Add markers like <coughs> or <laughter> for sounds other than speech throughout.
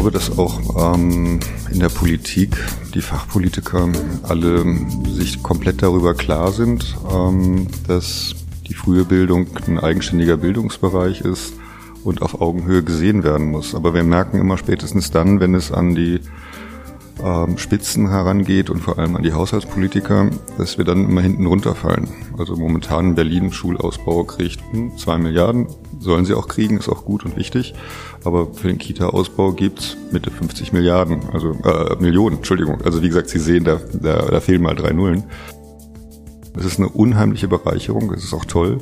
glaube, dass auch ähm, in der Politik die Fachpolitiker alle sich komplett darüber klar sind, ähm, dass die frühe Bildung ein eigenständiger Bildungsbereich ist und auf Augenhöhe gesehen werden muss. Aber wir merken immer spätestens dann, wenn es an die ähm, Spitzen herangeht und vor allem an die Haushaltspolitiker, dass wir dann immer hinten runterfallen. Also momentan in Berlin Schulausbau kriegt zwei Milliarden, sollen sie auch kriegen, ist auch gut und wichtig. Aber für den Kita-Ausbau gibt's Mitte 50 Milliarden, also äh, Millionen, Entschuldigung. Also wie gesagt, Sie sehen, da, da, da fehlen mal drei Nullen. Es ist eine unheimliche Bereicherung. Es ist auch toll,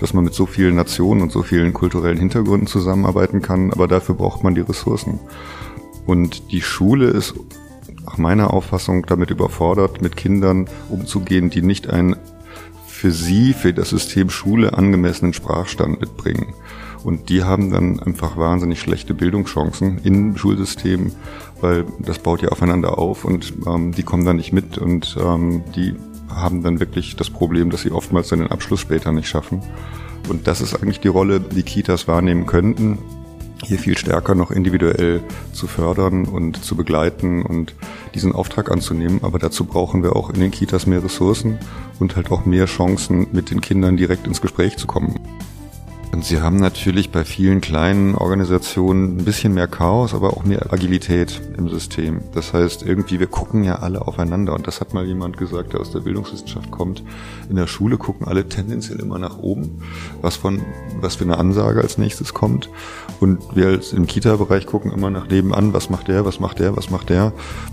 dass man mit so vielen Nationen und so vielen kulturellen Hintergründen zusammenarbeiten kann. Aber dafür braucht man die Ressourcen. Und die Schule ist nach meiner Auffassung damit überfordert, mit Kindern umzugehen, die nicht einen für sie, für das System Schule angemessenen Sprachstand mitbringen. Und die haben dann einfach wahnsinnig schlechte Bildungschancen im Schulsystem, weil das baut ja aufeinander auf und ähm, die kommen da nicht mit und ähm, die haben dann wirklich das Problem, dass sie oftmals dann den Abschluss später nicht schaffen. Und das ist eigentlich die Rolle, die Kitas wahrnehmen könnten, hier viel stärker noch individuell zu fördern und zu begleiten und diesen Auftrag anzunehmen. Aber dazu brauchen wir auch in den Kitas mehr Ressourcen und halt auch mehr Chancen, mit den Kindern direkt ins Gespräch zu kommen. Und sie haben natürlich bei vielen kleinen Organisationen ein bisschen mehr Chaos, aber auch mehr Agilität im System. Das heißt, irgendwie, wir gucken ja alle aufeinander. Und das hat mal jemand gesagt, der aus der Bildungswissenschaft kommt. In der Schule gucken alle tendenziell immer nach oben, was von, was für eine Ansage als nächstes kommt. Und wir als im Kita-Bereich gucken immer nach nebenan, was macht der, was macht der, was macht der.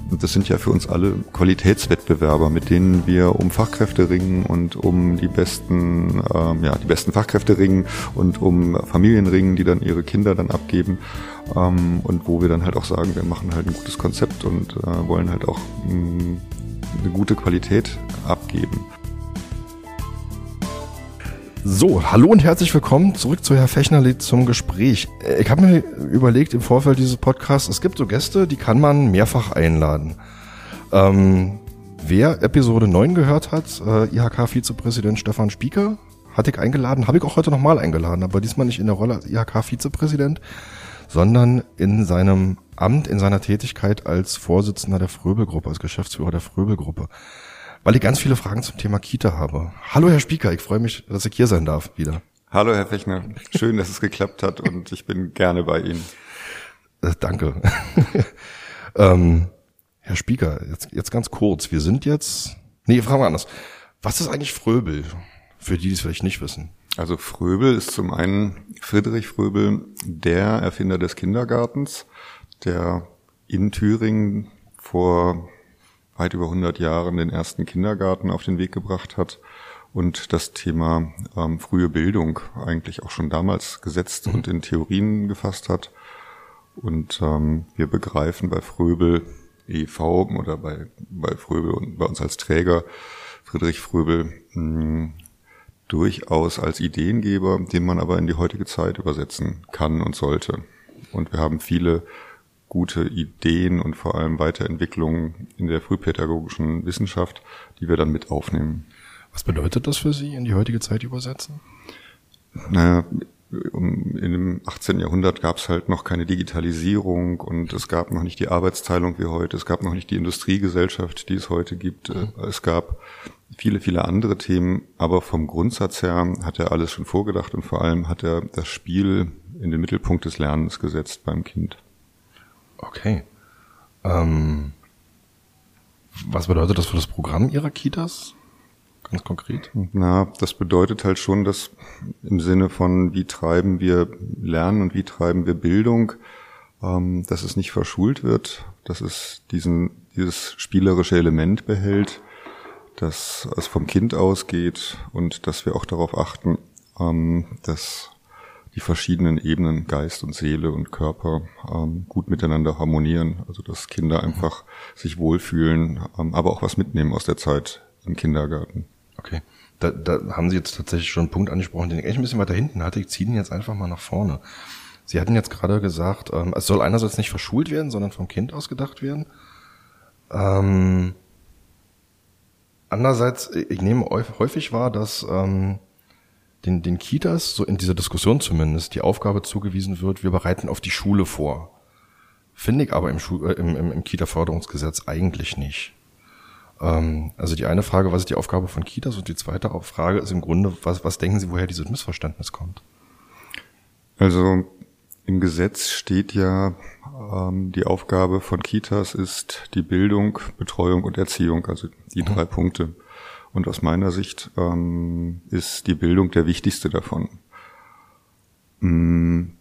Und das sind ja für uns alle Qualitätswettbewerber, mit denen wir um Fachkräfte ringen und um die besten, ähm, ja, die besten Fachkräfte ringen und um Familien ringen, die dann ihre Kinder dann abgeben. Ähm, und wo wir dann halt auch sagen, wir machen halt ein gutes Konzept und äh, wollen halt auch mh, mm, eine gute Qualität abgeben. So, hallo und herzlich willkommen zurück zu Herr Fechnerli zum Gespräch. Äh, ich habe mir überlegt im Vorfeld dieses Podcasts, es gibt so Gäste, die kann man mehrfach einladen. Ähm, wer Episode 9 gehört hat, äh, IHK-Vizepräsident Stefan Spieker, hatte ich eingeladen, habe ich auch heute nochmal eingeladen, aber diesmal nicht in der Rolle als IHK-Vizepräsident, sondern in seinem Amt, in seiner Tätigkeit als Vorsitzender der Fröbelgruppe, als Geschäftsführer der Fröbelgruppe weil ich ganz viele Fragen zum Thema Kita habe. Hallo Herr Spieker, ich freue mich, dass ich hier sein darf wieder. Hallo Herr Fechner, schön, dass es geklappt hat und ich bin gerne bei Ihnen. Äh, danke. <laughs> ähm, Herr Spieker, jetzt, jetzt ganz kurz. Wir sind jetzt, nee, fragen wir anders. Was ist eigentlich Fröbel? Für die, die es vielleicht nicht wissen. Also Fröbel ist zum einen Friedrich Fröbel, der Erfinder des Kindergartens, der in Thüringen vor weit über 100 Jahren den ersten Kindergarten auf den Weg gebracht hat und das Thema ähm, frühe Bildung eigentlich auch schon damals gesetzt mhm. und in Theorien gefasst hat. Und ähm, wir begreifen bei Fröbel e.V. oder bei, bei Fröbel und bei uns als Träger Friedrich Fröbel mh, durchaus als Ideengeber, den man aber in die heutige Zeit übersetzen kann und sollte. Und wir haben viele gute Ideen und vor allem Weiterentwicklungen in der frühpädagogischen Wissenschaft, die wir dann mit aufnehmen. Was bedeutet das für Sie, in die heutige Zeit übersetzen? Naja, in dem 18. Jahrhundert gab es halt noch keine Digitalisierung und es gab noch nicht die Arbeitsteilung wie heute, es gab noch nicht die Industriegesellschaft, die es heute gibt. Mhm. Es gab viele, viele andere Themen, aber vom Grundsatz her hat er alles schon vorgedacht und vor allem hat er das Spiel in den Mittelpunkt des Lernens gesetzt beim Kind. Okay. Ähm, was bedeutet das für das Programm Ihrer Kitas? Ganz konkret? Na, das bedeutet halt schon, dass im Sinne von, wie treiben wir Lernen und wie treiben wir Bildung, ähm, dass es nicht verschult wird, dass es diesen, dieses spielerische Element behält, dass es vom Kind ausgeht und dass wir auch darauf achten, ähm, dass die verschiedenen Ebenen Geist und Seele und Körper ähm, gut miteinander harmonieren. Also dass Kinder einfach sich wohlfühlen, ähm, aber auch was mitnehmen aus der Zeit im Kindergarten. Okay. Da, da haben Sie jetzt tatsächlich schon einen Punkt angesprochen, den ich echt ein bisschen weiter hinten hatte. Ich ziehe ihn jetzt einfach mal nach vorne. Sie hatten jetzt gerade gesagt, ähm, es soll einerseits nicht verschult werden, sondern vom Kind aus gedacht werden. Ähm, andererseits, ich nehme häufig wahr, dass ähm, den, den Kitas, so in dieser Diskussion zumindest, die Aufgabe zugewiesen wird, wir bereiten auf die Schule vor. Finde ich aber im, Schul äh, im, im, im Kita-Förderungsgesetz eigentlich nicht. Ähm, also die eine Frage, was ist die Aufgabe von Kitas? Und die zweite Frage ist im Grunde, was, was denken Sie, woher dieses Missverständnis kommt? Also im Gesetz steht ja, ähm, die Aufgabe von Kitas ist die Bildung, Betreuung und Erziehung, also die mhm. drei Punkte. Und aus meiner Sicht ähm, ist die Bildung der wichtigste davon. Mhm,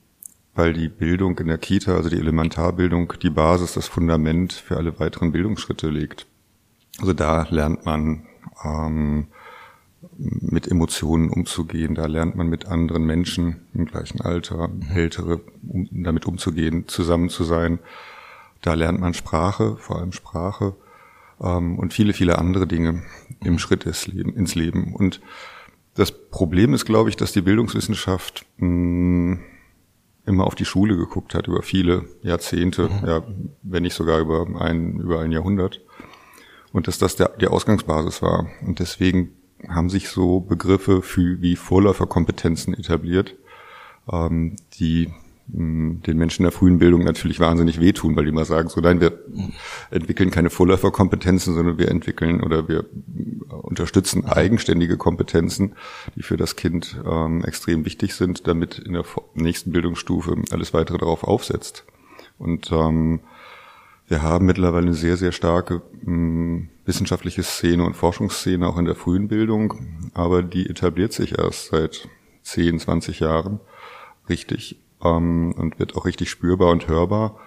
weil die Bildung in der Kita, also die Elementarbildung, die Basis, das Fundament für alle weiteren Bildungsschritte legt. Also da lernt man ähm, mit Emotionen umzugehen, da lernt man mit anderen Menschen im gleichen Alter, ältere, um damit umzugehen, zusammen zu sein. Da lernt man Sprache, vor allem Sprache ähm, und viele, viele andere Dinge im Schritt des Leben, ins Leben. Und das Problem ist, glaube ich, dass die Bildungswissenschaft mh, hm, immer auf die Schule geguckt hat über viele Jahrzehnte, mhm. ja, wenn nicht sogar über ein, über ein Jahrhundert und dass das der, die Ausgangsbasis war. Und deswegen haben sich so Begriffe für, wie Vorläuferkompetenzen etabliert, ähm, die mh, den Menschen der frühen Bildung natürlich wahnsinnig wehtun, weil die mal sagen, so nein, wir entwickeln keine Vorläuferkompetenzen, sondern wir entwickeln oder wir unterstützen eigenständige Kompetenzen, die für das Kind ähm, extrem wichtig sind, damit in der nächsten Bildungsstufe alles weitere darauf aufsetzt. Und ähm, wir haben mittlerweile eine sehr, sehr starke mh, hm, wissenschaftliche Szene und Forschungsszene auch in der frühen Bildung, aber die etabliert sich erst seit 10, 20 Jahren richtig ähm, und wird auch richtig spürbar und hörbar.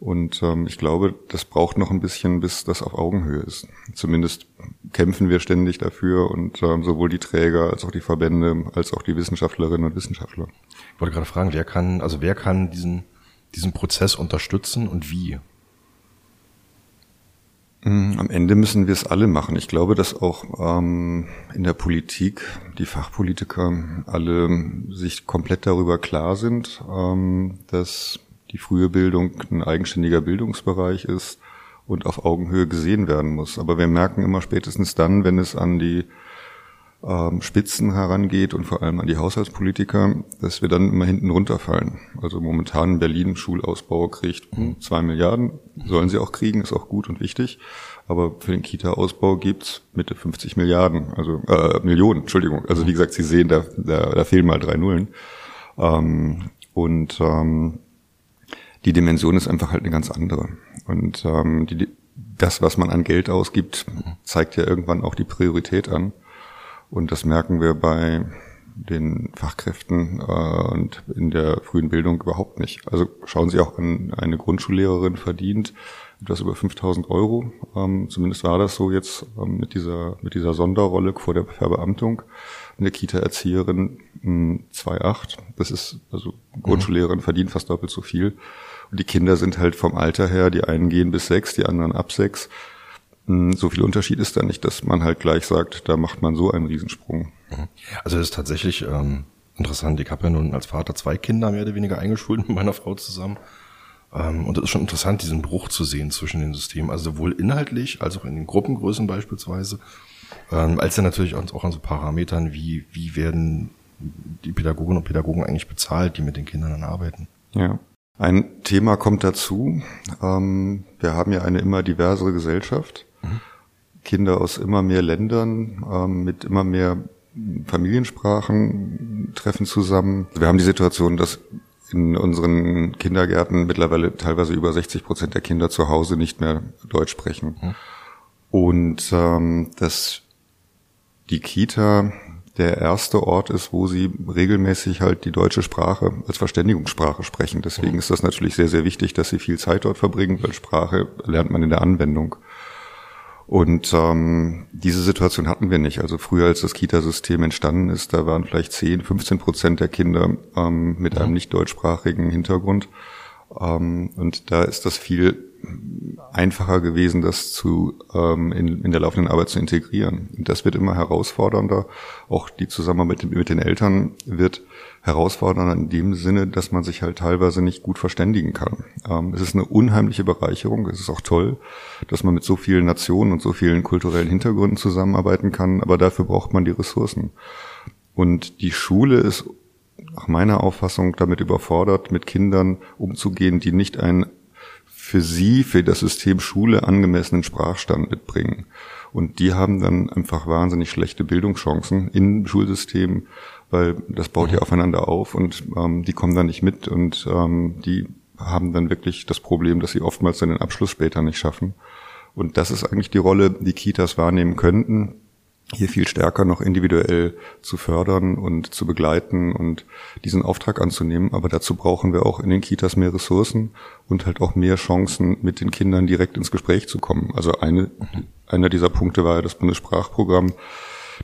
Und ähm, ich glaube, das braucht noch ein bisschen, bis das auf Augenhöhe ist. Zumindest kämpfen wir ständig dafür und ähm, sowohl die Träger als auch die Verbände als auch die Wissenschaftlerinnen und Wissenschaftler. Ich wollte gerade fragen, wer kann, also wer kann diesen, diesen Prozess unterstützen und wie? Mm, am Ende müssen wir es alle machen. Ich glaube, dass auch ähm, in der Politik die Fachpolitiker alle sich komplett darüber klar sind, ähm, dass die frühe Bildung ein eigenständiger Bildungsbereich ist und auf Augenhöhe gesehen werden muss. Aber wir merken immer spätestens dann, wenn es an die ähm, Spitzen herangeht und vor allem an die Haushaltspolitiker, dass wir dann immer hinten runterfallen. Also momentan in Berlin Schulausbau kriegt mhm. zwei Milliarden, sollen sie auch kriegen, ist auch gut und wichtig. Aber für den Kita-Ausbau gibt's Mitte 50 Milliarden, also äh, Millionen, Entschuldigung. Also wie gesagt, Sie sehen, da, da, da fehlen mal drei Nullen. Ähm, und ähm, die Dimension ist einfach halt eine ganz andere. Und ähm, die, das, was man an Geld ausgibt, zeigt ja irgendwann auch die Priorität an. Und das merken wir bei den Fachkräften äh, und in der frühen Bildung überhaupt nicht. Also schauen Sie auch an, eine Grundschullehrerin verdient etwas über 5000 Euro. Ähm, zumindest war das so jetzt ähm, mit dieser mit dieser Sonderrolle vor der Verbeamtung. Eine Kita-Erzieherin 2,8. Das ist also Grundschullehrerin verdient fast doppelt so viel. Und die Kinder sind halt vom Alter her, die einen gehen bis sechs, die anderen ab sechs. So viel Unterschied ist da nicht, dass man halt gleich sagt, da macht man so einen Riesensprung. Mhm. Also das ist tatsächlich ähm, interessant. Ich habe ja nun als Vater zwei Kinder mehr oder weniger eingeschult <laughs> mit meiner Frau zusammen. Ähm, und es ist schon interessant, diesen Bruch zu sehen zwischen den Systemen. Also sowohl inhaltlich als auch in den Gruppengrößen beispielsweise. Ähm, als ja natürlich auch an so Parametern wie, wie werden die Pädagoginnen und Pädagogen eigentlich bezahlt, die mit den Kindern dann arbeiten. Ja. Ein Thema kommt dazu. Ähm, wir haben ja eine immer diversere Gesellschaft. Mhm. Kinder aus immer mehr Ländern ähm, mit immer mehr Familiensprachen treffen zusammen. Wir haben die Situation, dass in unseren Kindergärten mittlerweile teilweise über 60 Prozent der Kinder zu Hause nicht mehr Deutsch sprechen. Mhm. Und ähm, dass die Kita der erste Ort ist, wo sie regelmäßig halt die deutsche Sprache als Verständigungssprache sprechen. Deswegen ist das natürlich sehr, sehr wichtig, dass sie viel Zeit dort verbringen, weil Sprache lernt man in der Anwendung. Und ähm, diese Situation hatten wir nicht. Also früher, als das Kitasystem entstanden ist, da waren vielleicht 10, 15 Prozent der Kinder ähm, mit einem nicht deutschsprachigen Hintergrund. Ähm, und da ist das viel einfacher gewesen, das zu ähm, in, in der laufenden Arbeit zu integrieren. Und das wird immer herausfordernder. Auch die Zusammenarbeit mit, mit den Eltern wird herausfordernder in dem Sinne, dass man sich halt teilweise nicht gut verständigen kann. Ähm, es ist eine unheimliche Bereicherung. Es ist auch toll, dass man mit so vielen Nationen und so vielen kulturellen Hintergründen zusammenarbeiten kann. Aber dafür braucht man die Ressourcen. Und die Schule ist nach meiner Auffassung damit überfordert, mit Kindern umzugehen, die nicht ein für sie, für das System Schule angemessenen Sprachstand mitbringen. Und die haben dann einfach wahnsinnig schlechte Bildungschancen im Schulsystem, weil das baut ja mhm. aufeinander auf und ähm, die kommen da nicht mit und ähm, die haben dann wirklich das Problem, dass sie oftmals dann den Abschluss später nicht schaffen. Und das ist eigentlich die Rolle, die Kitas wahrnehmen könnten, hier viel stärker noch individuell zu fördern und zu begleiten und diesen Auftrag anzunehmen. Aber dazu brauchen wir auch in den Kitas mehr Ressourcen und halt auch mehr Chancen, mit den Kindern direkt ins Gespräch zu kommen. Also eine, einer dieser Punkte war ja das Bundessprachprogramm.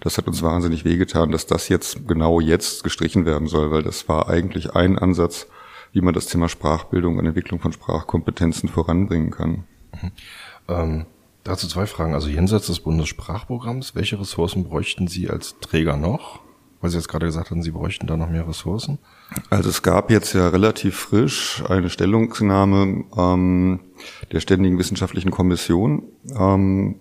Das hat uns wahnsinnig wehgetan, dass das jetzt genau jetzt gestrichen werden soll, weil das war eigentlich ein Ansatz, wie man das Thema Sprachbildung und Entwicklung von Sprachkompetenzen voranbringen kann. Mhm. Ähm Dazu zwei Fragen. Also jenseits des Bundessprachprogramms, welche Ressourcen bräuchten Sie als Träger noch? Weil Sie jetzt gerade gesagt haben, Sie bräuchten da noch mehr Ressourcen. Also es gab jetzt ja relativ frisch eine Stellungnahme ähm, der Ständigen Wissenschaftlichen Kommission, ähm,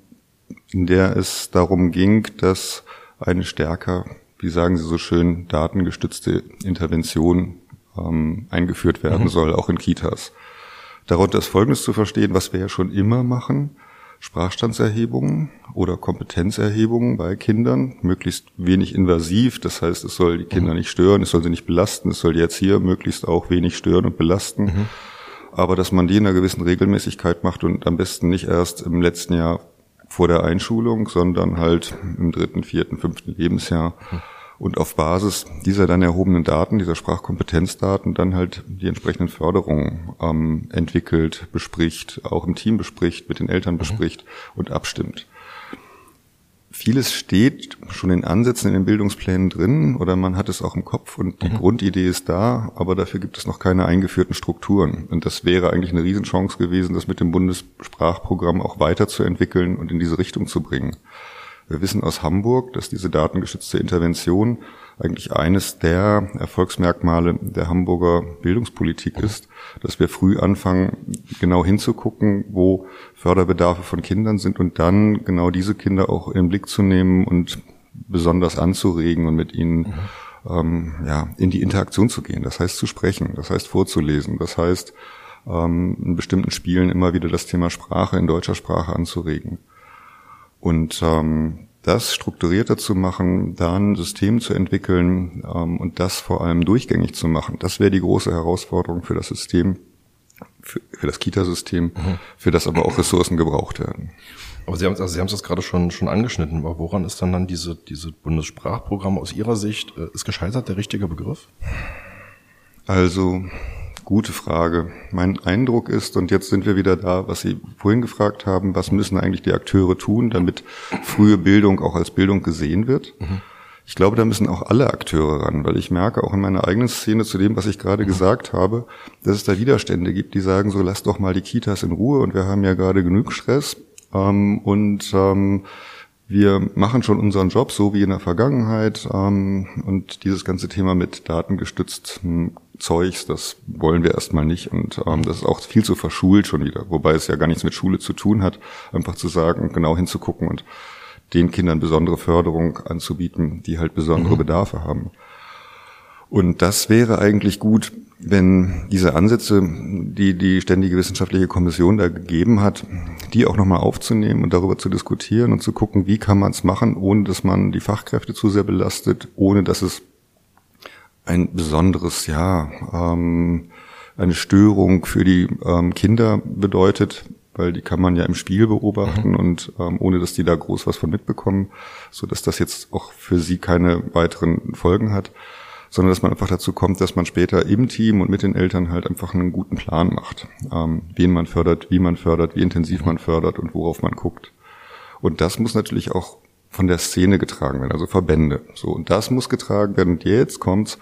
in der es darum ging, dass eine stärker, wie sagen Sie so schön, datengestützte Intervention ähm, eingeführt werden mhm. soll, auch in Kitas. Darunter ist Folgendes zu verstehen, was wir ja schon immer machen. Sprachstandserhebungen oder Kompetenzerhebungen bei Kindern, möglichst wenig invasiv. Das heißt, es soll die Kinder mhm. nicht stören, es soll sie nicht belasten, es soll die Erzieher möglichst auch wenig stören und belasten. Mhm. Aber dass man die in einer gewissen Regelmäßigkeit macht und am besten nicht erst im letzten Jahr vor der Einschulung, sondern halt im dritten, vierten, fünften Lebensjahr. Und auf Basis dieser dann erhobenen Daten, dieser Sprachkompetenzdaten, dann halt die entsprechenden Förderungen ähm, entwickelt, bespricht, auch im Team bespricht, mit den Eltern mhm. bespricht mhm. und abstimmt. Vieles steht schon in Ansätzen in den Bildungsplänen drin oder man hat es auch im Kopf und die mhm. Grundidee ist da, aber dafür gibt es noch keine eingeführten Strukturen. Und das wäre eigentlich eine Riesenchance gewesen, das mit dem Bundessprachprogramm auch weiterzuentwickeln und in diese Richtung zu bringen. Wir wissen aus Hamburg, dass diese datengeschützte Intervention eigentlich eines der Erfolgsmerkmale der Hamburger Bildungspolitik ist, dass wir früh anfangen, genau hinzugucken, wo Förderbedarfe von Kindern sind und dann genau diese Kinder auch in den Blick zu nehmen und besonders anzuregen und mit ihnen ähm, ja, in die Interaktion zu gehen. Das heißt zu sprechen, das heißt vorzulesen, das heißt ähm, in bestimmten Spielen immer wieder das Thema Sprache in deutscher Sprache anzuregen. Und ähm, das strukturierter zu machen, da ein System zu entwickeln ähm, und das vor allem durchgängig zu machen, das wäre die große Herausforderung für das System, für, für das Kita-System, mhm. für das aber auch Ressourcen gebraucht werden. Aber Sie haben, also Sie haben es gerade schon, schon angeschnitten, aber woran ist dann dann diese, diese Bundessprachprogramm aus Ihrer Sicht, äh, ist gescheitert der richtige Begriff? Also, Gute Frage. Mein Eindruck ist, und jetzt sind wir wieder da, was Sie vorhin gefragt haben, was müssen eigentlich die Akteure tun, damit frühe Bildung auch als Bildung gesehen wird? Mhm. Ich glaube, da müssen auch alle Akteure ran, weil ich merke auch in meiner eigenen Szene zu dem, was ich gerade mhm. gesagt habe, dass es da Widerstände gibt, die sagen so, lass doch mal die Kitas in Ruhe und wir haben ja gerade genug Stress ähm, und ähm, wir machen schon unseren Job so wie in der Vergangenheit ähm, und dieses ganze Thema mit datengestütztem Zeugs, das wollen wir erstmal nicht und ähm, das ist auch viel zu verschult schon wieder, wobei es ja gar nichts mit Schule zu tun hat, einfach zu sagen, genau hinzugucken und den Kindern besondere Förderung anzubieten, die halt besondere mhm. Bedarfe haben. Und das wäre eigentlich gut, wenn diese Ansätze, die die Ständige Wissenschaftliche Kommission da gegeben hat, die auch nochmal aufzunehmen und darüber zu diskutieren und zu gucken, wie kann man es machen, ohne dass man die Fachkräfte zu sehr belastet, ohne dass es ein besonderes, ja, ähm, eine Störung für die ähm, Kinder bedeutet, weil die kann man ja im Spiel beobachten mhm. und ähm, ohne dass die da groß was von mitbekommen, so dass das jetzt auch für sie keine weiteren Folgen hat sondern dass man einfach dazu kommt, dass man später im Team und mit den Eltern halt einfach einen guten Plan macht, ähm, wen man fördert, wie man fördert, wie intensiv man fördert und worauf man guckt. Und das muss natürlich auch von der Szene getragen werden, also Verbände. So, und das muss getragen werden. Und jetzt kommt's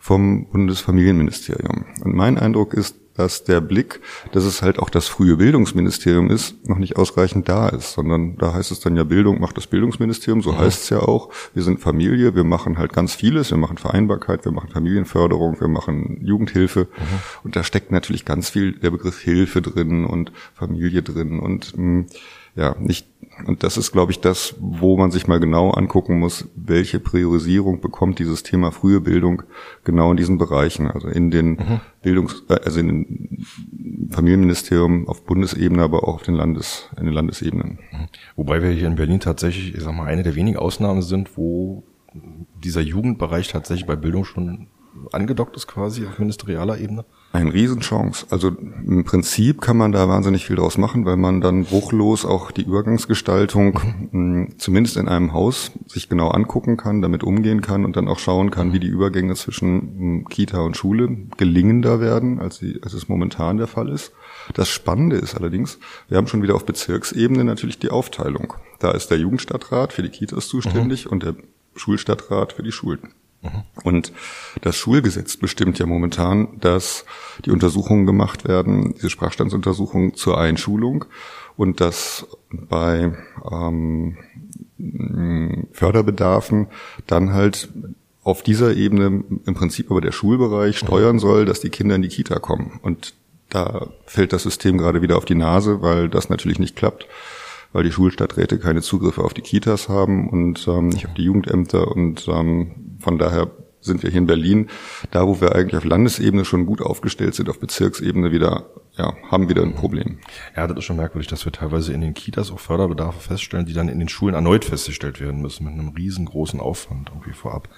vom Bundesfamilienministerium. Und mein Eindruck ist, dass der Blick, dass es halt auch das frühe Bildungsministerium ist, noch nicht ausreichend da ist, sondern da heißt es dann ja Bildung macht das Bildungsministerium, so mhm. heißt es ja auch. Wir sind Familie, wir machen halt ganz vieles, wir machen Vereinbarkeit, wir machen Familienförderung, wir machen Jugendhilfe mhm. und da steckt natürlich ganz viel der Begriff Hilfe drin und Familie drin und mh, hm, ja, nicht, und das ist, glaube ich, das, wo man sich mal genau angucken muss, welche Priorisierung bekommt dieses Thema frühe Bildung genau in diesen Bereichen, also in den mhm. Bildungs-, äh, also in den Familienministerium auf Bundesebene, aber auch auf den Landes, in den Landesebenen. Mhm. Wobei wir hier in Berlin tatsächlich, ich sag mal, eine der wenigen Ausnahmen sind, wo dieser Jugendbereich tatsächlich bei Bildung schon angedockt ist quasi auf ministerialer Ebene? Eine Riesenchance. Also im Prinzip kann man da wahnsinnig viel draus machen, weil man dann bruchlos auch die Übergangsgestaltung mh, zumindest in einem Haus sich genau angucken kann, damit umgehen kann und dann auch schauen kann, wie die Übergänge zwischen mh, Kita und Schule gelingender werden, als, die, als es momentan der Fall ist. Das Spannende ist allerdings, wir haben schon wieder auf Bezirksebene natürlich die Aufteilung. Da ist der Jugendstadtrat für die Kitas zuständig mhm. und der Schulstadtrat für die Schulen. Und das Schulgesetz bestimmt ja momentan, dass die Untersuchungen gemacht werden, diese Sprachstandsuntersuchungen zur Einschulung und dass bei ähm, Förderbedarfen dann halt auf dieser Ebene im Prinzip aber der Schulbereich steuern soll, dass die Kinder in die Kita kommen. Und da fällt das System gerade wieder auf die Nase, weil das natürlich nicht klappt weil die Schulstadträte keine Zugriffe auf die Kitas haben und ähm, nicht auf die Jugendämter und ähm, von daher sind wir hier in Berlin, da wo wir eigentlich auf Landesebene schon gut aufgestellt sind, auf Bezirksebene wieder, ja, haben wieder ein Problem. Ja, das ist schon merkwürdig, dass wir teilweise in den Kitas auch Förderbedarfe feststellen, die dann in den Schulen erneut festgestellt werden müssen, mit einem riesengroßen Aufwand irgendwie vorab.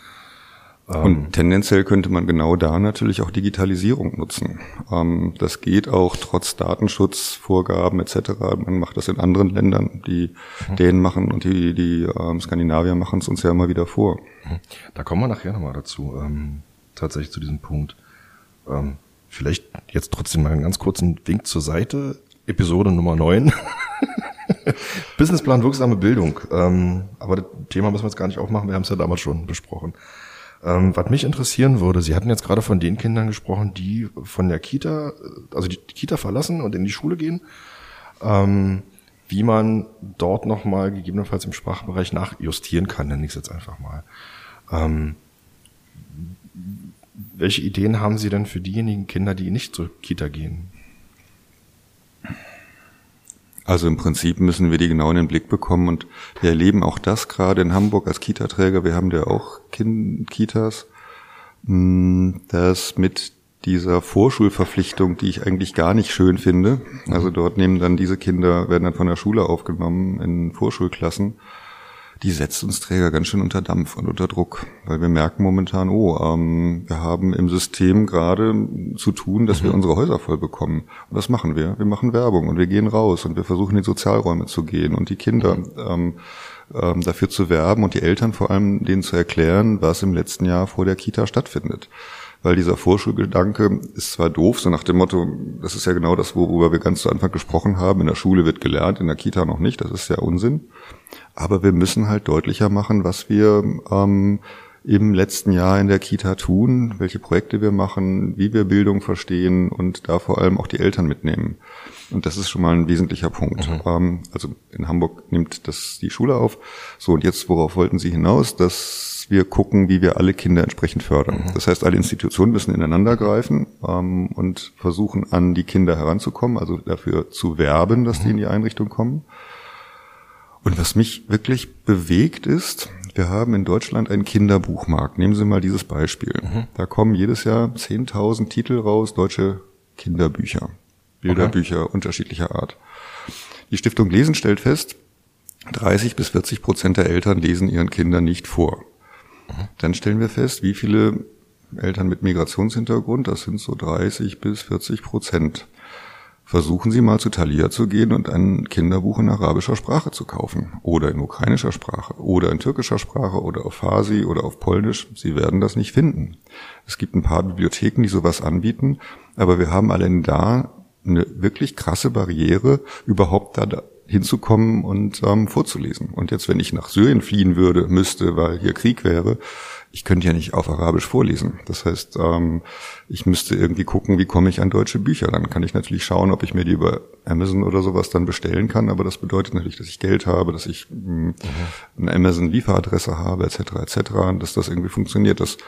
Und ähm, tendenziell könnte man genau da natürlich auch Digitalisierung nutzen. Ähm, das geht auch trotz Datenschutzvorgaben etc. Man macht das in anderen Ländern. Die mhm. Dänen machen und die, die ähm, Skandinavier machen es uns ja immer wieder vor. Mhm. Da kommen wir nachher nochmal dazu, tatsächlich zu diesem Punkt. Vielleicht jetzt trotzdem mal einen ganz kurzen Wink zur Seite. Episode Nummer 9. <laughs> Businessplan wirksame Bildung. Aber das Thema müssen wir jetzt gar nicht aufmachen, wir haben es ja damals schon besprochen. Ähm, was mich interessieren würde, Sie hatten jetzt gerade von den Kindern gesprochen, die von der Kita, also die Kita verlassen und in die Schule gehen, ähm, wie man dort nochmal gegebenenfalls im Sprachbereich nachjustieren kann, nenne ich es jetzt einfach mal. Ähm, welche Ideen haben Sie denn für diejenigen Kinder, die nicht zur Kita gehen? Also im Prinzip müssen wir die genau in den Blick bekommen und wir erleben auch das gerade in Hamburg als Kita-Träger. Wir haben ja auch kind Kitas, hm, dass mit dieser Vorschulverpflichtung, die ich eigentlich gar nicht schön finde, also dort nehmen dann diese Kinder, werden dann von der Schule aufgenommen in Vorschulklassen die setzt uns Träger ganz schön unter Dampf und unter Druck, weil wir merken momentan, oh, ähm, wir haben im System gerade zu tun, dass mhm. wir unsere Häuser voll bekommen. Und was machen wir? Wir machen Werbung und wir gehen raus und wir versuchen in die Sozialräume zu gehen und die Kinder mhm. ähm, ähm, dafür zu werben und die Eltern vor allem denen zu erklären, was im letzten Jahr vor der Kita stattfindet weil dieser Vorschulgedanke ist zwar doof, so nach dem Motto, das ist ja genau das, worüber wir ganz zu Anfang gesprochen haben, in der Schule wird gelernt, in der Kita noch nicht, das ist ja Unsinn. Aber wir müssen halt deutlicher machen, was wir ähm, im letzten Jahr in der Kita tun, welche Projekte wir machen, wie wir Bildung verstehen und da vor allem auch die Eltern mitnehmen. Und das ist schon mal ein wesentlicher Punkt. Mhm. Ähm, also in Hamburg nimmt das die Schule auf. So, und jetzt, worauf wollten Sie hinaus? Dass wir gucken, wie wir alle Kinder entsprechend fördern. Mhm. Das heißt, alle Institutionen müssen ineinander greifen ähm, und versuchen, an die Kinder heranzukommen, also dafür zu werben, dass mhm. die in die Einrichtung kommen. Und was mich wirklich bewegt ist, wir haben in Deutschland einen Kinderbuchmarkt. Nehmen Sie mal dieses Beispiel. Mhm. Da kommen jedes Jahr 10.000 Titel raus, deutsche Kinderbücher, Bilderbücher okay. unterschiedlicher Art. Die Stiftung Lesen stellt fest, 30 bis 40 Prozent der Eltern lesen ihren Kindern nicht vor. Mhm. Dann stellen wir fest, wie viele Eltern mit Migrationshintergrund, das sind so 30 bis 40 Prozent, Versuchen Sie mal zu Thalia zu gehen und ein Kinderbuch in arabischer Sprache zu kaufen oder in ukrainischer Sprache oder in türkischer Sprache oder auf Farsi oder auf Polnisch. Sie werden das nicht finden. Es gibt ein paar Bibliotheken, die sowas anbieten, aber wir haben allein da eine wirklich krasse Barriere, überhaupt da hinzukommen und ähm, vorzulesen. Und jetzt, wenn ich nach Syrien fliehen würde, müsste, weil hier Krieg wäre, ich könnte ja nicht auf Arabisch vorlesen. Das heißt, ähm, ich müsste irgendwie gucken, wie komme ich an deutsche Bücher. Dann kann ich natürlich schauen, ob ich mir die über Amazon oder sowas dann bestellen kann. Aber das bedeutet natürlich, dass ich Geld habe, dass ich mh, hm, eine Amazon-Lieferadresse habe, etc., etc., dass das irgendwie funktioniert. Das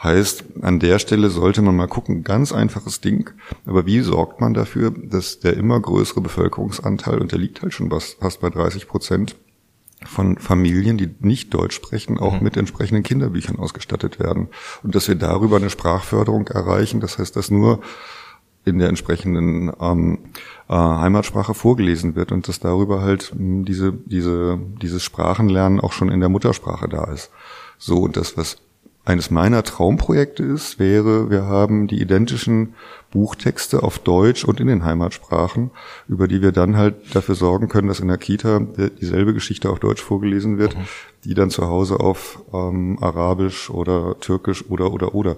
Heißt, an der Stelle sollte man mal gucken, ganz einfaches Ding, aber wie sorgt man dafür, dass der immer größere Bevölkerungsanteil, und der liegt halt schon fast bei 30 Prozent, von Familien, die nicht Deutsch sprechen, auch mhm. mit entsprechenden Kinderbüchern ausgestattet werden. Und dass wir darüber eine Sprachförderung erreichen, das heißt, dass nur in der entsprechenden ähm, äh, Heimatsprache vorgelesen wird und dass darüber halt mh, hm, diese, diese, dieses Sprachenlernen auch schon in der Muttersprache da ist. So, und das, was eines meiner Traumprojekte ist, wäre, wir haben die identischen Buchtexte auf Deutsch und in den Heimatsprachen, über die wir dann halt dafür sorgen können, dass in der Kita dieselbe Geschichte auf Deutsch vorgelesen wird, mhm. die dann zu Hause auf ähm, Arabisch oder Türkisch oder oder oder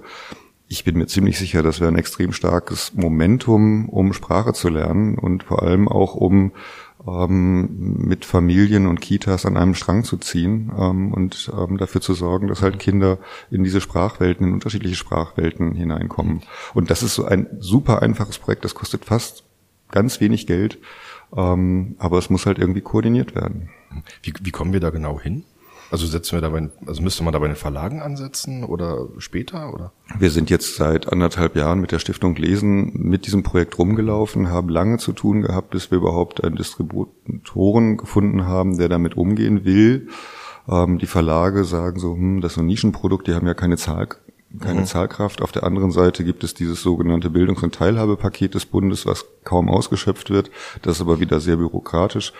ich bin mir ziemlich sicher, das wäre ein extrem starkes Momentum, um Sprache zu lernen und vor allem auch um mit Familien und Kitas an einem Strang zu ziehen ähm, und ähm, dafür zu sorgen, dass halt Kinder in diese Sprachwelten, in unterschiedliche Sprachwelten hineinkommen. Und das ist so ein super einfaches Projekt, das kostet fast ganz wenig Geld, ähm, aber es muss halt irgendwie koordiniert werden. Wie, wie kommen wir da genau hin? Also setzen wir dabei, also müsste man da bei den Verlagen ansetzen oder später oder? Wir sind jetzt seit anderthalb Jahren mit der Stiftung Lesen mit diesem Projekt rumgelaufen, haben lange zu tun gehabt, bis wir überhaupt einen Distributoren gefunden haben, der damit umgehen will. Ähm, die Verlage sagen so, hm, das ist ein Nischenprodukt, die haben ja keine Zahl, keine mhm. Zahlkraft. Auf der anderen Seite gibt es dieses sogenannte Bildungs- und Teilhabepaket des Bundes, was kaum ausgeschöpft wird. Das ist aber wieder sehr bürokratisch.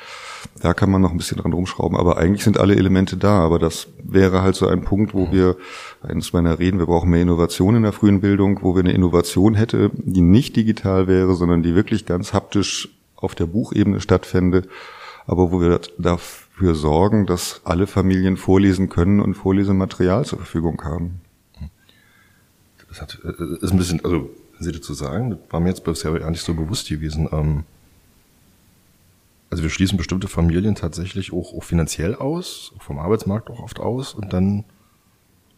Da kann man noch ein bisschen dran rumschrauben, aber eigentlich sind alle Elemente da. Aber das wäre halt so ein Punkt, wo wir, eines meiner Reden, wir brauchen mehr Innovation in der frühen Bildung, wo wir eine Innovation hätte, die nicht digital wäre, sondern die wirklich ganz haptisch auf der Buchebene stattfände, aber wo wir dafür sorgen, dass alle Familien vorlesen können und Vorlesematerial zur Verfügung haben. Das hat, äh, ist ein bisschen, also, Sie dazu sagen, das war mir jetzt bisher gar nicht so bewusst gewesen. Ähm, also wir schließen bestimmte Familien tatsächlich auch, auch finanziell aus, vom Arbeitsmarkt auch oft aus und dann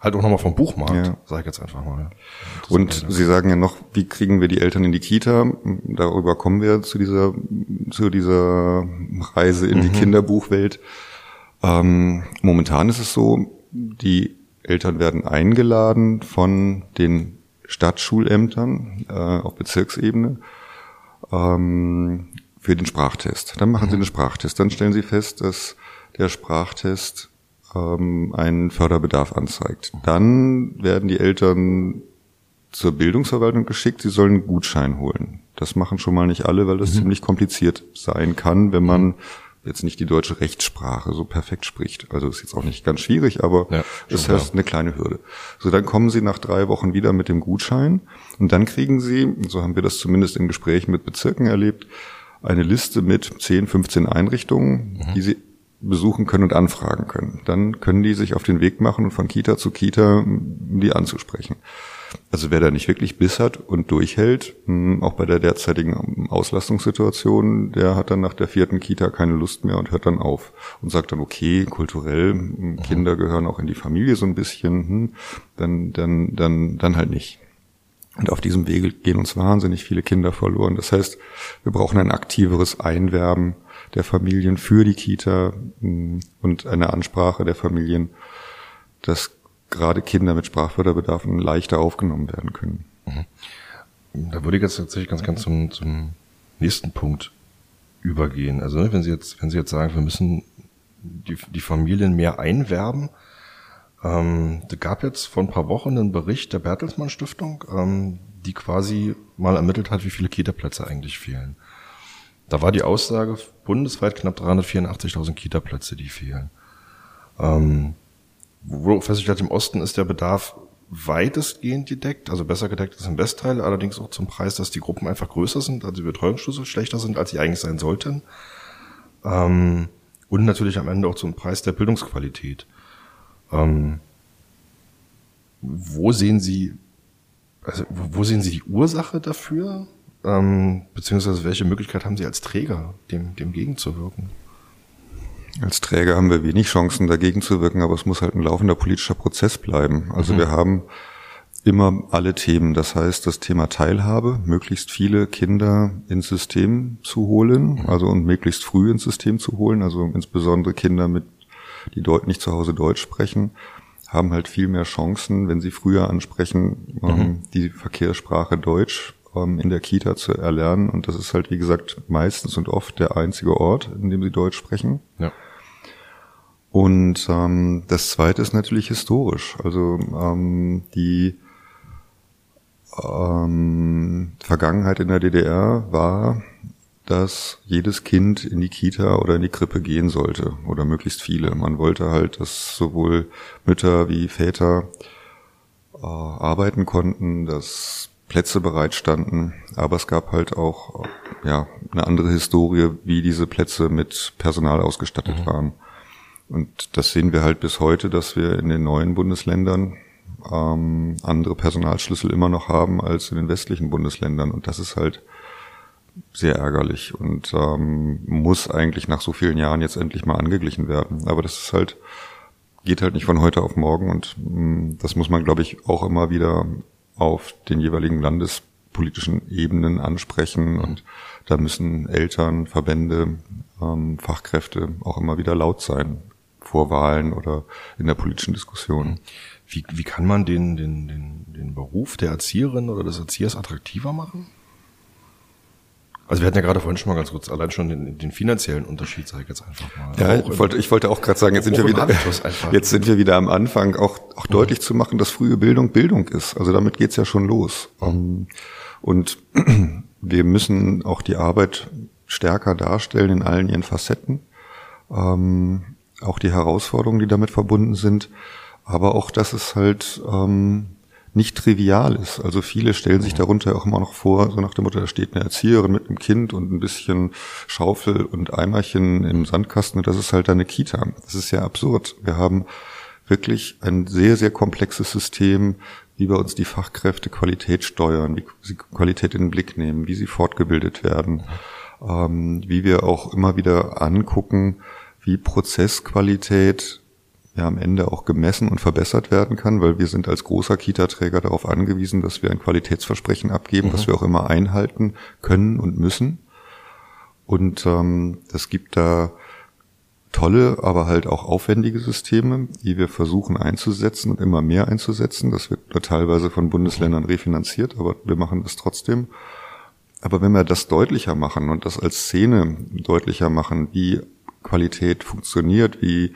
halt auch nochmal vom Buchmarkt, ja. sage ich jetzt einfach mal. und Sie sagen ja noch, wie kriegen wir die Eltern in die Kita? Darüber kommen wir zu dieser, zu dieser Reise in mhm. die Kinderbuchwelt. Ähm, momentan ist es so, die Eltern werden eingeladen von den Stadtschulämtern äh, auf Bezirksebene. Ähm, für den Sprachtest. Dann machen Sie einen Sprachtest. Dann stellen Sie fest, dass der Sprachtest ähm, einen Förderbedarf anzeigt. Dann werden die Eltern zur Bildungsverwaltung geschickt, sie sollen einen Gutschein holen. Das machen schon mal nicht alle, weil das mhm. ziemlich kompliziert sein kann, wenn man jetzt nicht die deutsche Rechtssprache so perfekt spricht. Also ist jetzt auch nicht ganz schwierig, aber ja, ist heißt eine kleine Hürde. So, dann kommen Sie nach drei Wochen wieder mit dem Gutschein und dann kriegen Sie, so haben wir das zumindest in Gesprächen mit Bezirken erlebt, eine Liste mit 10, 15 Einrichtungen, mhm. die sie besuchen können und anfragen können. Dann können die sich auf den Weg machen und von Kita zu Kita, um die anzusprechen. Also wer da nicht wirklich Biss hat und durchhält, hm, auch bei der derzeitigen Auslastungssituation, der hat dann nach der vierten Kita keine Lust mehr und hört dann auf und sagt dann, okay, kulturell, hm, mhm. Kinder gehören auch in die Familie so ein bisschen, hm, dann, dann, dann, dann halt nicht. Und auf diesem Wege gehen uns wahnsinnig viele Kinder verloren. Das heißt, wir brauchen ein aktiveres Einwerben der Familien für die Kita mm, und eine Ansprache der Familien, dass gerade Kinder mit Sprachförderbedarfen leichter aufgenommen werden können. Mhm. Da würde ich jetzt tatsächlich ganz, ganz zum, zum nächsten Punkt übergehen. Also ne, wenn Sie jetzt, wenn Sie jetzt sagen, wir müssen die, die Familien mehr einwerben, ähm, da gab jetzt vor ein paar Wochen einen Bericht der Bertelsmann Stiftung, ähm, die quasi mal ermittelt hat, wie viele Kita-Plätze eigentlich fehlen. Da war die Aussage bundesweit knapp 384.000 Kita-Plätze, die fehlen. Ähm, wo festgestellt im Osten ist der Bedarf weitestgehend gedeckt, also besser gedeckt als im Westteil, allerdings auch zum Preis, dass die Gruppen einfach größer sind, also die Betreuungsschlüssel schlechter sind, als sie eigentlich sein sollten. Ähm, und natürlich am Ende auch zum Preis der Bildungsqualität. Ähm, wo sehen Sie, also wo sehen Sie die Ursache dafür? Ähm, beziehungsweise welche Möglichkeit haben Sie als Träger, dem, dem gegenzuwirken? Als Träger haben wir wenig Chancen, dagegen zu wirken, aber es muss halt ein laufender politischer Prozess bleiben. Also mhm. wir haben immer alle Themen. Das heißt, das Thema Teilhabe, möglichst viele Kinder ins System zu holen, mhm. also und möglichst früh ins System zu holen, also insbesondere Kinder mit die dort nicht zu Hause Deutsch sprechen, haben halt viel mehr Chancen, wenn sie früher ansprechen, ähm, mhm. die Verkehrssprache Deutsch ähm, in der Kita zu erlernen. Und das ist halt, wie gesagt, meistens und oft der einzige Ort, in dem sie Deutsch sprechen. Ja. Und ähm, das Zweite ist natürlich historisch. Also ähm, die ähm, Vergangenheit in der DDR war, dass jedes Kind in die Kita oder in die Krippe gehen sollte oder möglichst viele. Man wollte halt, dass sowohl Mütter wie Väter äh, arbeiten konnten, dass Plätze bereitstanden, aber es gab halt auch ja eine andere Historie, wie diese Plätze mit Personal ausgestattet mhm. waren. Und das sehen wir halt bis heute, dass wir in den neuen Bundesländern ähm, andere Personalschlüssel immer noch haben als in den westlichen Bundesländern. Und das ist halt sehr ärgerlich und ähm, muss eigentlich nach so vielen Jahren jetzt endlich mal angeglichen werden. Aber das ist halt, geht halt nicht von heute auf morgen und mh, mm, das muss man, glaube ich, auch immer wieder auf den jeweiligen landespolitischen Ebenen ansprechen und da müssen Eltern, Verbände, ähm, Fachkräfte auch immer wieder laut sein vor Wahlen oder in der politischen Diskussion. Wie, wie kann man den, den, den, den Beruf der Erzieherin oder des Erziehers attraktiver machen? Also wir hatten ja gerade vorhin schon mal ganz kurz allein schon den, den finanziellen Unterschied, sage ich jetzt einfach mal. Ja, ich wollte, ich wollte auch gerade sagen, jetzt sind wir wieder, jetzt sind wir wieder am Anfang, auch, auch mhm. deutlich zu machen, dass frühe Bildung Bildung ist. Also damit geht's ja schon los. Mhm. Und <clears throat> wir müssen auch die Arbeit stärker darstellen in allen ihren Facetten. Ähm, auch die Herausforderungen, die damit verbunden sind, aber auch, dass es halt ähm, nicht trivial ist. Also viele stellen sich darunter auch immer noch vor, so nach der Mutter, da steht eine Erzieherin mit einem Kind und ein bisschen Schaufel und Eimerchen im Sandkasten und das ist halt eine Kita. Das ist ja absurd. Wir haben wirklich ein sehr, sehr komplexes System, wie bei uns die Fachkräfte Qualität steuern, wie sie Qualität in den Blick nehmen, wie sie fortgebildet werden, ähm, wie wir auch immer wieder angucken, wie Prozessqualität ja am Ende auch gemessen und verbessert werden kann, weil wir sind als großer Kita-Träger darauf angewiesen, dass wir ein Qualitätsversprechen abgeben, mhm. das wir auch immer einhalten können und müssen. Und ähm, das gibt da tolle, aber halt auch aufwendige Systeme, die wir versuchen einzusetzen und immer mehr einzusetzen. Das wird nur teilweise von Bundesländern refinanziert, aber wir machen das trotzdem. Aber wenn wir das deutlicher machen und das als Szene deutlicher machen, wie Qualität funktioniert, wie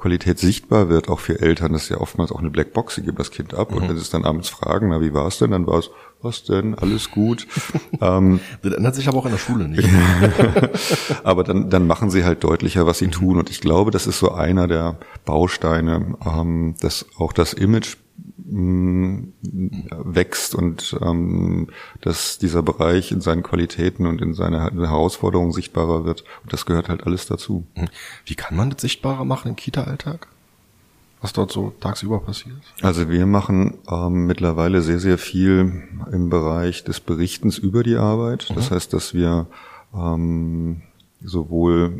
Qualität sichtbar wird, auch für Eltern, das ist ja oftmals auch eine Blackbox, sie geben das Kind ab mhm. und wenn sie es dann abends fragen, na, wie war es denn, dann war es, was denn, alles gut. <laughs> ähm, das ändert sich aber auch in der Schule nicht. <laughs> aber dann, dann machen sie halt deutlicher, was sie mhm. tun und ich glaube, das ist so einer der Bausteine, ähm, dass auch das Image wächst und ähm, dass dieser Bereich in seinen Qualitäten und in seine Herausforderungen sichtbarer wird. Und das gehört halt alles dazu. Hm. Wie kann man das sichtbarer machen im Kita-Alltag? Was dort so tagsüber passiert? Also wir machen ähm, mittlerweile sehr, sehr viel im Bereich des Berichtens über die Arbeit. Das mhm. heißt, dass wir ähm, sowohl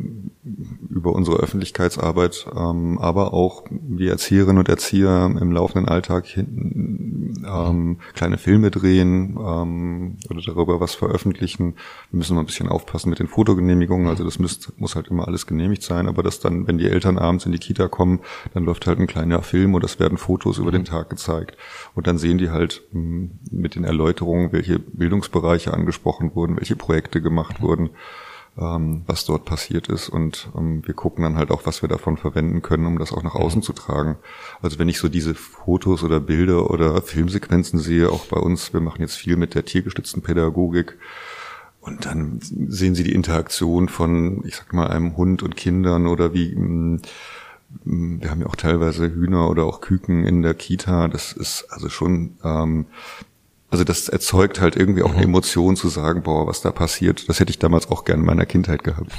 über unsere Öffentlichkeitsarbeit, ähm, aber auch die Erzieherinnen und Erzieher im laufenden Alltag hinten, ähm, kleine Filme drehen ähm, oder darüber was veröffentlichen. Wir müssen mal ein bisschen aufpassen mit den Fotogenehmigungen, also das muss, muss halt immer alles genehmigt sein, aber dass dann, wenn die Eltern abends in die Kita kommen, dann läuft halt ein kleiner Film und es werden Fotos über den Tag gezeigt. Und dann sehen die halt mh, mit den Erläuterungen, welche Bildungsbereiche angesprochen wurden, welche Projekte gemacht wurden ähm, was dort passiert ist. Und ähm, wir gucken dann halt auch, was wir davon verwenden können, um das auch nach außen mhm. zu tragen. Also wenn ich so diese Fotos oder Bilder oder Filmsequenzen sehe, auch bei uns, wir machen jetzt viel mit der tiergestützten Pädagogik, und dann sehen Sie die Interaktion von, ich sag mal, einem Hund und Kindern oder wie, mm, mm, wir haben ja auch teilweise Hühner oder auch Küken in der Kita. Das ist also schon ähm, also das erzeugt halt irgendwie auch eine mhm. Emotion zu sagen, boah, was da passiert. Das hätte ich damals auch gerne in meiner Kindheit gehabt.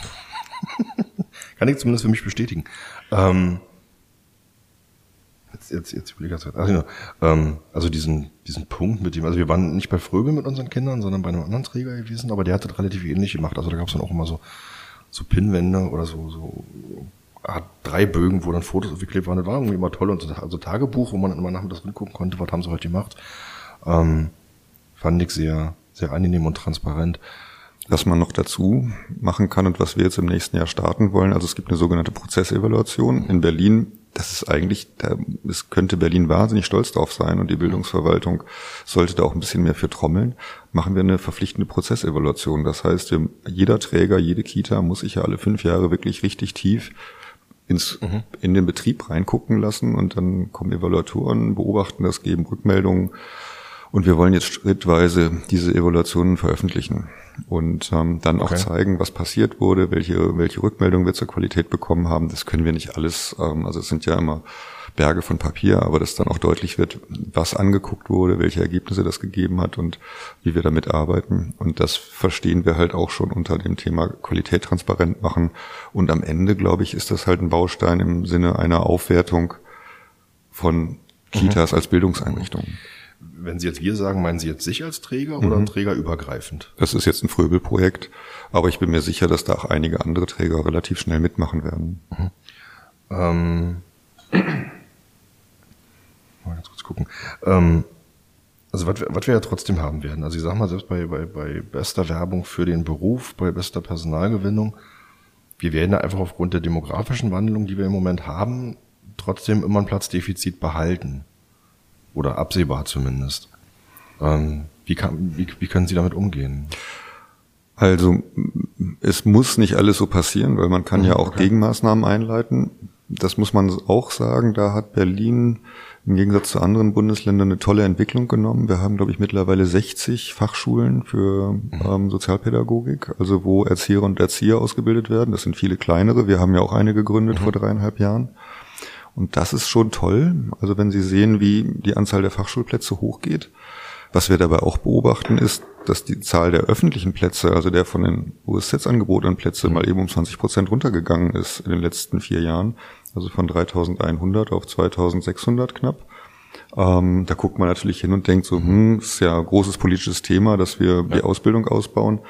<laughs> Kann ich zumindest für mich bestätigen. Ähm, jetzt, jetzt, jetzt überlege ich Ach, ja, ähm, also diesen, diesen Punkt mit dem, also wir waren nicht bei Fröbel mit unseren Kindern, sondern bei einem anderen Träger gewesen, aber der hat das relativ ähnlich gemacht. Also da gab es dann auch immer so, so Pinwände oder so, so hat drei Bögen, wo dann Fotos aufgeklebt waren. Das war irgendwie immer toll und so, also Tagebuch, wo man dann immer nachmittags mitgucken konnte, was haben sie heute gemacht. Ähm, fand ich sehr, sehr angenehm und transparent. Was man noch dazu machen kann und was wir jetzt im nächsten Jahr starten wollen, also es gibt eine sogenannte Prozessevaluation. In Berlin das ist eigentlich, es könnte Berlin wahnsinnig stolz drauf sein und die Bildungsverwaltung sollte da auch ein bisschen mehr für trommeln. Machen wir eine verpflichtende Prozessevaluation. Das heißt, jeder Träger, jede Kita muss sich ja alle fünf Jahre wirklich richtig tief ins, mhm. in den Betrieb reingucken lassen und dann kommen Evaluatoren, beobachten das, geben Rückmeldungen. Und wir wollen jetzt schrittweise diese Evaluationen veröffentlichen und ähm, dann okay. auch zeigen, was passiert wurde, welche, welche Rückmeldungen wir zur Qualität bekommen haben. Das können wir nicht alles, ähm, also es sind ja immer Berge von Papier, aber dass dann auch deutlich wird, was angeguckt wurde, welche Ergebnisse das gegeben hat und wie wir damit arbeiten. Und das verstehen wir halt auch schon unter dem Thema Qualität transparent machen. Und am Ende, glaube ich, ist das halt ein Baustein im Sinne einer Aufwertung von Kitas mhm. als Bildungseinrichtungen. Wenn Sie jetzt wir sagen, meinen Sie jetzt sich als Träger mhm. oder trägerübergreifend? Das ist jetzt ein Fröbelprojekt, aber ich bin mir sicher, dass da auch einige andere Träger relativ schnell mitmachen werden. Mhm. Ähm, <clears throat> mal ganz kurz gucken. Ähm, also was, was wir ja trotzdem haben werden, also ich sag mal, selbst bei, bei, bei bester Werbung für den Beruf, bei bester Personalgewinnung, wir werden da einfach aufgrund der demografischen Wandlung, die wir im Moment haben, trotzdem immer ein Platzdefizit behalten. Oder absehbar zumindest. Ähm, wie, kann, wie, wie können Sie damit umgehen? Also es muss nicht alles so passieren, weil man kann mhm, ja auch okay. Gegenmaßnahmen einleiten. Das muss man auch sagen. Da hat Berlin im Gegensatz zu anderen Bundesländern eine tolle Entwicklung genommen. Wir haben, glaube ich, mittlerweile 60 Fachschulen für mhm. ähm, Sozialpädagogik, also wo Erzieher und Erzieher ausgebildet werden. Das sind viele kleinere. Wir haben ja auch eine gegründet mhm. vor dreieinhalb Jahren. Und das ist schon toll. Also wenn Sie sehen, wie die Anzahl der Fachschulplätze hochgeht. Was wir dabei auch beobachten, ist, dass die Zahl der öffentlichen Plätze, also der von den USZ angebotenen Plätze, mal eben um 20 Prozent runtergegangen ist in den letzten vier Jahren. Also von 3100 auf 2600 knapp. Ähm, da guckt man natürlich hin und denkt so, hm, ist ja ein großes politisches Thema, dass wir die Ausbildung ausbauen.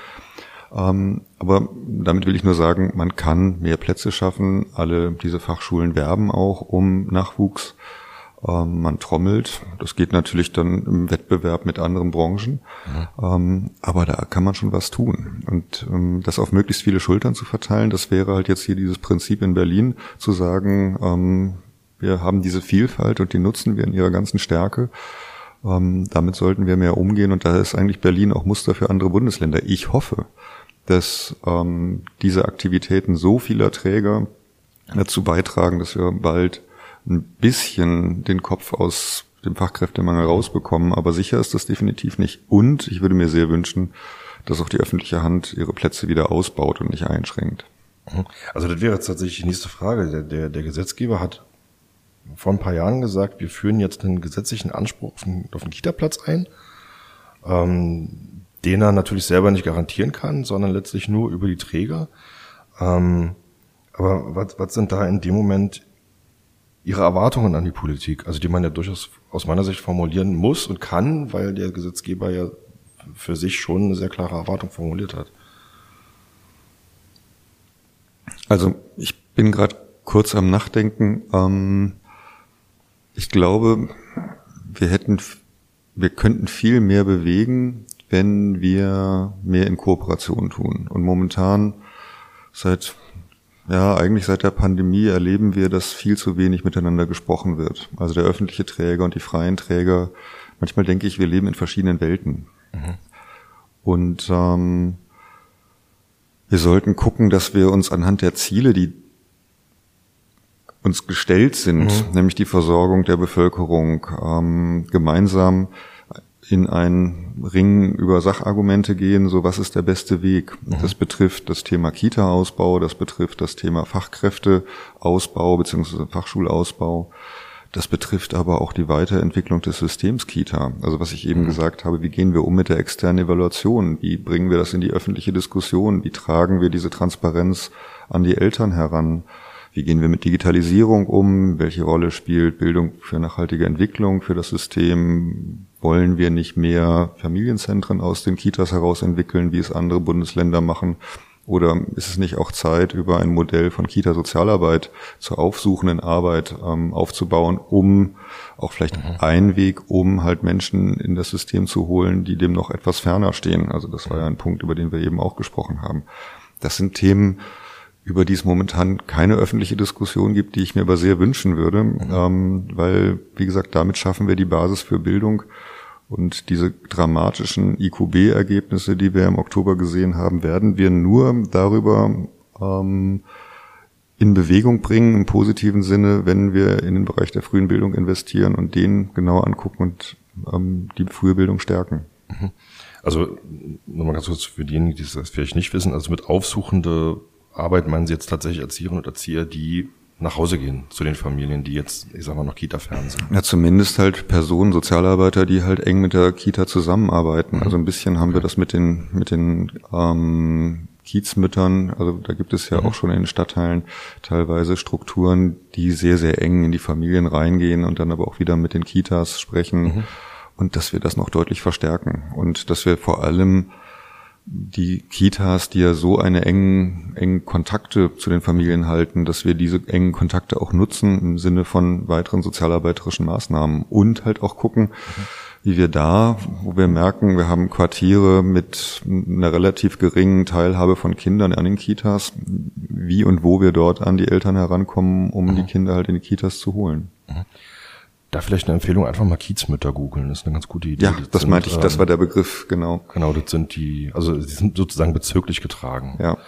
Ähm, aber damit will ich nur sagen, man kann mehr Plätze schaffen. Alle diese Fachschulen werben auch um Nachwuchs. Ähm, man trommelt. Das geht natürlich dann im Wettbewerb mit anderen Branchen. Ähm, aber da kann man schon was tun. Und ähm, das auf möglichst viele Schultern zu verteilen, das wäre halt jetzt hier dieses Prinzip in Berlin, zu sagen, wir haben diese Vielfalt und die nutzen wir in ihrer ganzen Stärke. Damit sollten wir mehr umgehen und da ist eigentlich Berlin auch Muster für andere Bundesländer. Ich hoffe, dass ähm, diese Aktivitäten so vieler Träger dazu beitragen, dass wir bald ein bisschen den Kopf aus dem Fachkräftemangel rausbekommen, aber sicher ist das definitiv nicht. Und ich würde mir sehr wünschen, dass auch die öffentliche Hand ihre Plätze wieder ausbaut und nicht einschränkt. Mhm. Also das wäre jetzt tatsächlich die nächste Frage. Der, der, der Gesetzgeber hat vor ein paar Jahren gesagt, wir führen jetzt einen gesetzlichen Anspruch auf einen, auf einen Kita-Platz ein. Ähm, den er natürlich selber nicht garantieren kann, sondern letztlich nur über die Träger. Ähm, aber was, was sind da in dem Moment Ihre Erwartungen an die Politik? Also die man ja durchaus aus meiner Sicht formulieren muss und kann, weil der Gesetzgeber ja für sich schon eine sehr klare Erwartung formuliert hat. Also ich bin gerade kurz am Nachdenken. Ähm, ich glaube, wir hätten, wir könnten viel mehr bewegen, wenn wir mehr in Kooperation tun. Und momentan seit ja, eigentlich seit der Pandemie erleben wir, dass viel zu wenig miteinander gesprochen wird. Also der öffentliche Träger und die freien Träger. Manchmal denke ich, wir leben in verschiedenen Welten. Mhm. Und ähm, wir sollten gucken, dass wir uns anhand der Ziele, die uns gestellt sind, mhm. nämlich die Versorgung der Bevölkerung, ähm, gemeinsam in einen Ring über Sachargumente gehen, so was ist der beste Weg. Mhm. Das betrifft das Thema Kita-Ausbau, das betrifft das Thema Fachkräfteausbau bzw. Fachschulausbau. Das betrifft aber auch die Weiterentwicklung des Systems Kita. Also was ich eben mhm. gesagt habe, wie gehen wir um mit der externen Evaluation? Wie bringen wir das in die öffentliche Diskussion? Wie tragen wir diese Transparenz an die Eltern heran? Wie gehen wir mit Digitalisierung um? Welche Rolle spielt Bildung für nachhaltige Entwicklung für das System? Wollen wir nicht mehr Familienzentren aus den Kitas heraus entwickeln, wie es andere Bundesländer machen? Oder ist es nicht auch Zeit, über ein Modell von Kita-Sozialarbeit zur aufsuchenden Arbeit ähm, aufzubauen, um auch vielleicht mhm. ein Weg, um halt Menschen in das System zu holen, die dem noch etwas ferner stehen? Also das war ja ein Punkt, über den wir eben auch gesprochen haben. Das sind Themen, über die es momentan keine öffentliche Diskussion gibt, die ich mir aber sehr wünschen würde, mhm. ähm, weil, wie gesagt, damit schaffen wir die Basis für Bildung. Und diese dramatischen IQB-Ergebnisse, die wir im Oktober gesehen haben, werden wir nur darüber ähm, in Bewegung bringen, im positiven Sinne, wenn wir in den Bereich der frühen Bildung investieren und den genau angucken und ähm, die frühe Bildung stärken. Mhm. Also nochmal ganz kurz für diejenigen, die das vielleicht nicht wissen, also mit aufsuchende Arbeit meinen Sie jetzt tatsächlich Erzieherinnen und Erzieher, die nach Hause gehen zu den Familien, die jetzt, ich sag mal, noch Kita-fern sind. Ja, zumindest halt Personen, Sozialarbeiter, die halt eng mit der Kita zusammenarbeiten. Mhm. Also ein bisschen haben okay. wir das mit den, mit den ähm, Kiezmüttern, also da gibt es ja mhm. auch schon in den Stadtteilen teilweise Strukturen, die sehr, sehr eng in die Familien reingehen und dann aber auch wieder mit den Kitas sprechen. Mhm. Und dass wir das noch deutlich verstärken. Und dass wir vor allem die Kitas, die ja so eine engen, engen Kontakte zu den Familien halten, dass wir diese engen Kontakte auch nutzen im Sinne von weiteren sozialarbeiterischen Maßnahmen und halt auch gucken, wie wir da, wo wir merken, wir haben Quartiere mit einer relativ geringen Teilhabe von Kindern an den Kitas, wie und wo wir dort an die Eltern herankommen, um mhm. die Kinder halt in die Kitas zu holen. Mhm. Da vielleicht eine Empfehlung, einfach mal Kiezmütter googeln. Das ist eine ganz gute Idee. Ja, das, das sind, meinte ich, das war der Begriff, genau. Genau, das sind die, also die sind sozusagen bezirklich getragen. Ja.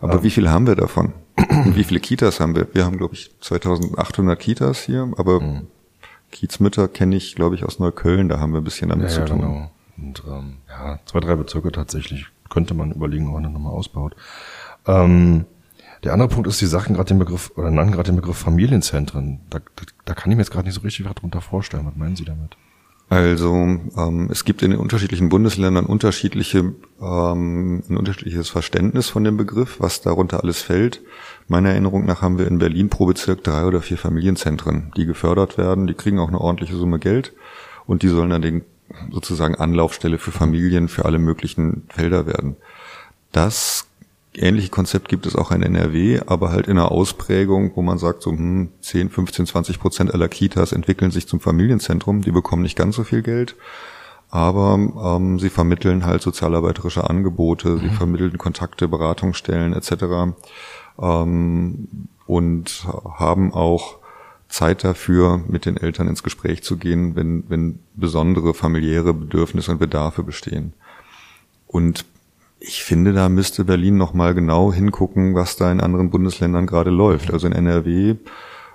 Aber ähm, wie viel haben wir davon? Und wie viele Kitas haben wir? Wir haben, glaube ich, 2800 Kitas hier, aber mhm. Kiezmütter kenne ich, glaube ich, aus Neukölln, da haben wir ein bisschen damit ja, zu tun. Ja, genau. Und ähm, ja, zwei, drei Bezirke tatsächlich könnte man überlegen, ob man das nochmal ausbaut. Ähm, der andere Punkt ist, Sie sagten gerade den Begriff, oder nannten gerade den Begriff Familienzentren. Da, da, da kann ich mir jetzt gerade nicht so richtig was drunter vorstellen. Was meinen Sie damit? Also ähm, es gibt in den unterschiedlichen Bundesländern unterschiedliche ähm, ein unterschiedliches Verständnis von dem Begriff, was darunter alles fällt. Meiner Erinnerung nach haben wir in Berlin pro Bezirk drei oder vier Familienzentren, die gefördert werden. Die kriegen auch eine ordentliche Summe Geld und die sollen dann den sozusagen Anlaufstelle für Familien für alle möglichen Felder werden. Das ähnliche Konzept gibt es auch in NRW, aber halt in einer Ausprägung, wo man sagt, so hm, 10, 15, 20 Prozent aller Kitas entwickeln sich zum Familienzentrum. Die bekommen nicht ganz so viel Geld, aber ähm, sie vermitteln halt sozialarbeiterische Angebote, mhm. sie vermitteln Kontakte, Beratungsstellen etc. Ähm, und haben auch Zeit dafür, mit den Eltern ins Gespräch zu gehen, wenn, wenn besondere familiäre Bedürfnisse und Bedarfe bestehen. Und ich finde, da müsste Berlin noch mal genau hingucken, was da in anderen Bundesländern gerade läuft. Also in NRW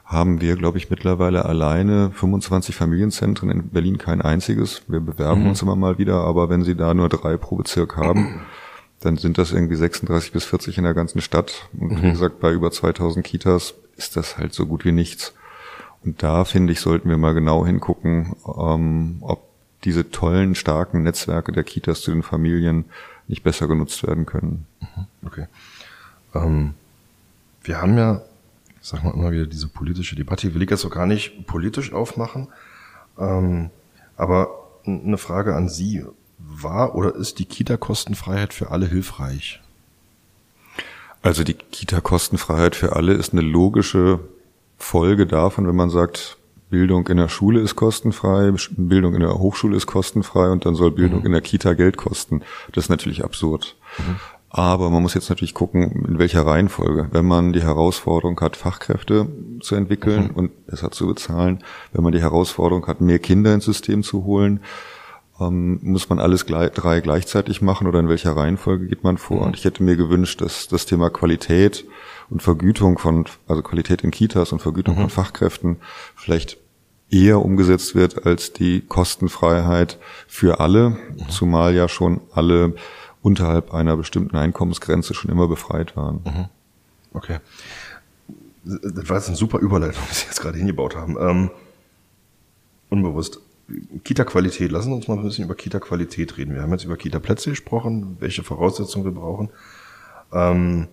haben wir, glaube ich, mittlerweile alleine 25 Familienzentren, in Berlin kein einziges. Wir bewerben mhm. uns immer mal wieder, aber wenn Sie da nur drei pro Bezirk haben, dann sind das irgendwie 36 bis 40 in der ganzen Stadt. Und mhm. wie gesagt, bei über 2000 Kitas ist das halt so gut wie nichts. Und da, finde ich, sollten wir mal genau hingucken, ähm, ob diese tollen, starken Netzwerke der Kitas zu den Familien nicht besser genutzt werden können. Mhm. Okay. Ähm, wir haben ja, ich sag mal immer wieder diese politische Debatte, ich will ich jetzt auch gar nicht politisch aufmachen, ähm, aber eine Frage an Sie. War oder ist die Kita-Kostenfreiheit für alle hilfreich? Also die Kita-Kostenfreiheit für alle ist eine logische Folge davon, wenn man sagt, Bildung in der Schule ist kostenfrei, Bildung in der Hochschule ist kostenfrei und dann soll Bildung mhm. in der Kita Geld kosten. Das ist natürlich absurd. Mhm. Aber man muss jetzt natürlich gucken, in welcher Reihenfolge. Wenn man die Herausforderung hat, Fachkräfte zu entwickeln mhm. und besser zu bezahlen, wenn man die Herausforderung hat, mehr Kinder ins System zu holen, ähm, muss man alles gleich, drei gleichzeitig machen oder in welcher Reihenfolge geht man vor? Mhm. Und ich hätte mir gewünscht, dass das Thema Qualität und Vergütung von, also Qualität in Kitas und Vergütung mhm. von Fachkräften vielleicht eher umgesetzt wird als die Kostenfreiheit für alle, mhm. zumal ja schon alle unterhalb einer bestimmten Einkommensgrenze schon immer befreit waren. Mhm. Okay. Das war jetzt eine super Überleitung, <laughs> die Sie jetzt gerade hingebaut haben. Ähm, unbewusst. Kita-Qualität. Lassen Sie uns mal ein bisschen über Kita-Qualität reden. Wir haben jetzt über Kita-Plätze gesprochen, welche Voraussetzungen wir brauchen. Ähm,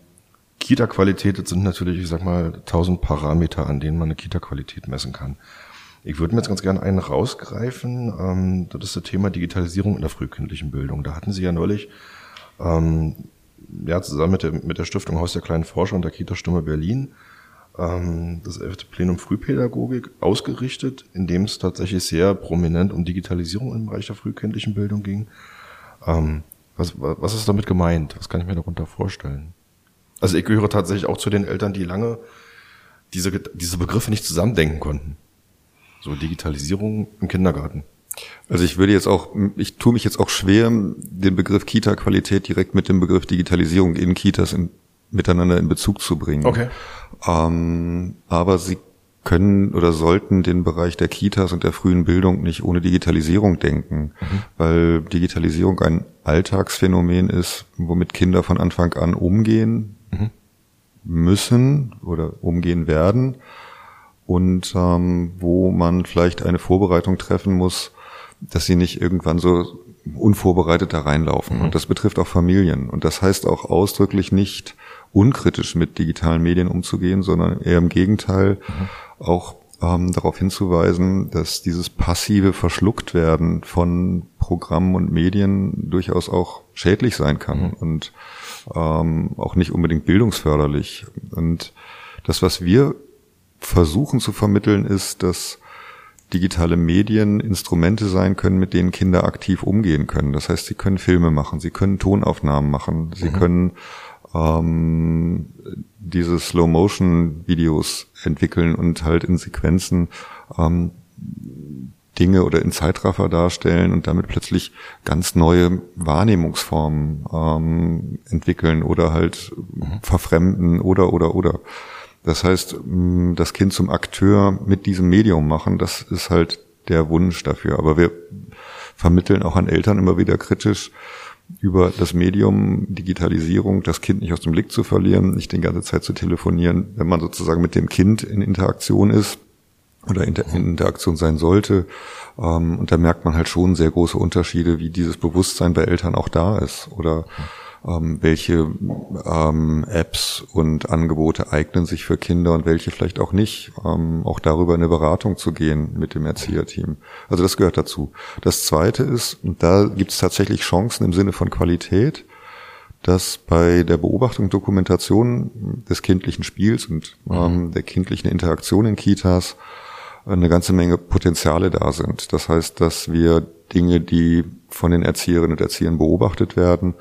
Kita-Qualität sind natürlich, ich sag mal, tausend Parameter, an denen man eine Kita-Qualität messen kann. Ich würde mir jetzt ganz gerne einen rausgreifen. Ähm, das ist das Thema Digitalisierung in der frühkindlichen Bildung. Da hatten Sie ja neulich ähm, ja, zusammen mit der, mit der Stiftung Haus der kleinen Forscher und der Kita-Stimme Berlin ähm, das 11. Plenum Frühpädagogik ausgerichtet, in dem es tatsächlich sehr prominent um Digitalisierung im Bereich der frühkindlichen Bildung ging. Ähm, was, was ist damit gemeint? Was kann ich mir darunter vorstellen? Also ich gehöre tatsächlich auch zu den Eltern, die lange diese, diese Begriffe nicht zusammendenken konnten. So Digitalisierung im Kindergarten. Also ich würde jetzt auch, ich tue mich jetzt auch schwer, den Begriff Kita-Qualität direkt mit dem Begriff Digitalisierung in Kitas in, miteinander in Bezug zu bringen. Okay. Ähm, aber sie können oder sollten den Bereich der Kitas und der frühen Bildung nicht ohne Digitalisierung denken, mhm. weil Digitalisierung ein Alltagsphänomen ist, womit Kinder von Anfang an umgehen mhm. müssen oder umgehen werden und ähm, wo man vielleicht eine Vorbereitung treffen muss, dass sie nicht irgendwann so unvorbereitet da reinlaufen. Mhm. Und das betrifft auch Familien. Und das heißt auch ausdrücklich nicht unkritisch mit digitalen Medien umzugehen, sondern eher im Gegenteil mhm. auch ähm, darauf hinzuweisen, dass dieses passive Verschlucktwerden von Programmen und Medien durchaus auch schädlich sein kann mhm. und ähm, auch nicht unbedingt bildungsförderlich. Und das, was wir versuchen zu vermitteln, ist, dass digitale Medien Instrumente sein können, mit denen Kinder aktiv umgehen können. Das heißt, sie können Filme machen, sie können Tonaufnahmen machen, sie mhm. können ähm, diese Slow-Motion-Videos entwickeln und halt in Sequenzen ähm, Dinge oder in Zeitraffer darstellen und damit plötzlich ganz neue Wahrnehmungsformen ähm, entwickeln oder halt mhm. verfremden oder oder oder. Das heißt, das Kind zum Akteur mit diesem Medium machen, das ist halt der Wunsch dafür. Aber wir vermitteln auch an Eltern immer wieder kritisch, über das Medium Digitalisierung das Kind nicht aus dem Blick zu verlieren, nicht die ganze Zeit zu telefonieren, wenn man sozusagen mit dem Kind in Interaktion ist oder in Interaktion sein sollte. Ähm, und da merkt man halt schon sehr große Unterschiede, wie dieses Bewusstsein bei Eltern auch da ist oder ähm, welche ähm, Apps und Angebote eignen sich für Kinder und welche vielleicht auch nicht. Ähm, auch darüber eine Beratung zu gehen mit dem Erzieherteam. Also das gehört dazu. Das Zweite ist, und da gibt es tatsächlich Chancen im Sinne von Qualität, dass bei der Beobachtung, Dokumentation des kindlichen Spiels und ähm, mhm. der kindlichen Interaktion in Kitas eine ganze Menge Potenziale da sind. Das heißt, dass wir Dinge, die von den Erzieherinnen und Erziehern beobachtet werden,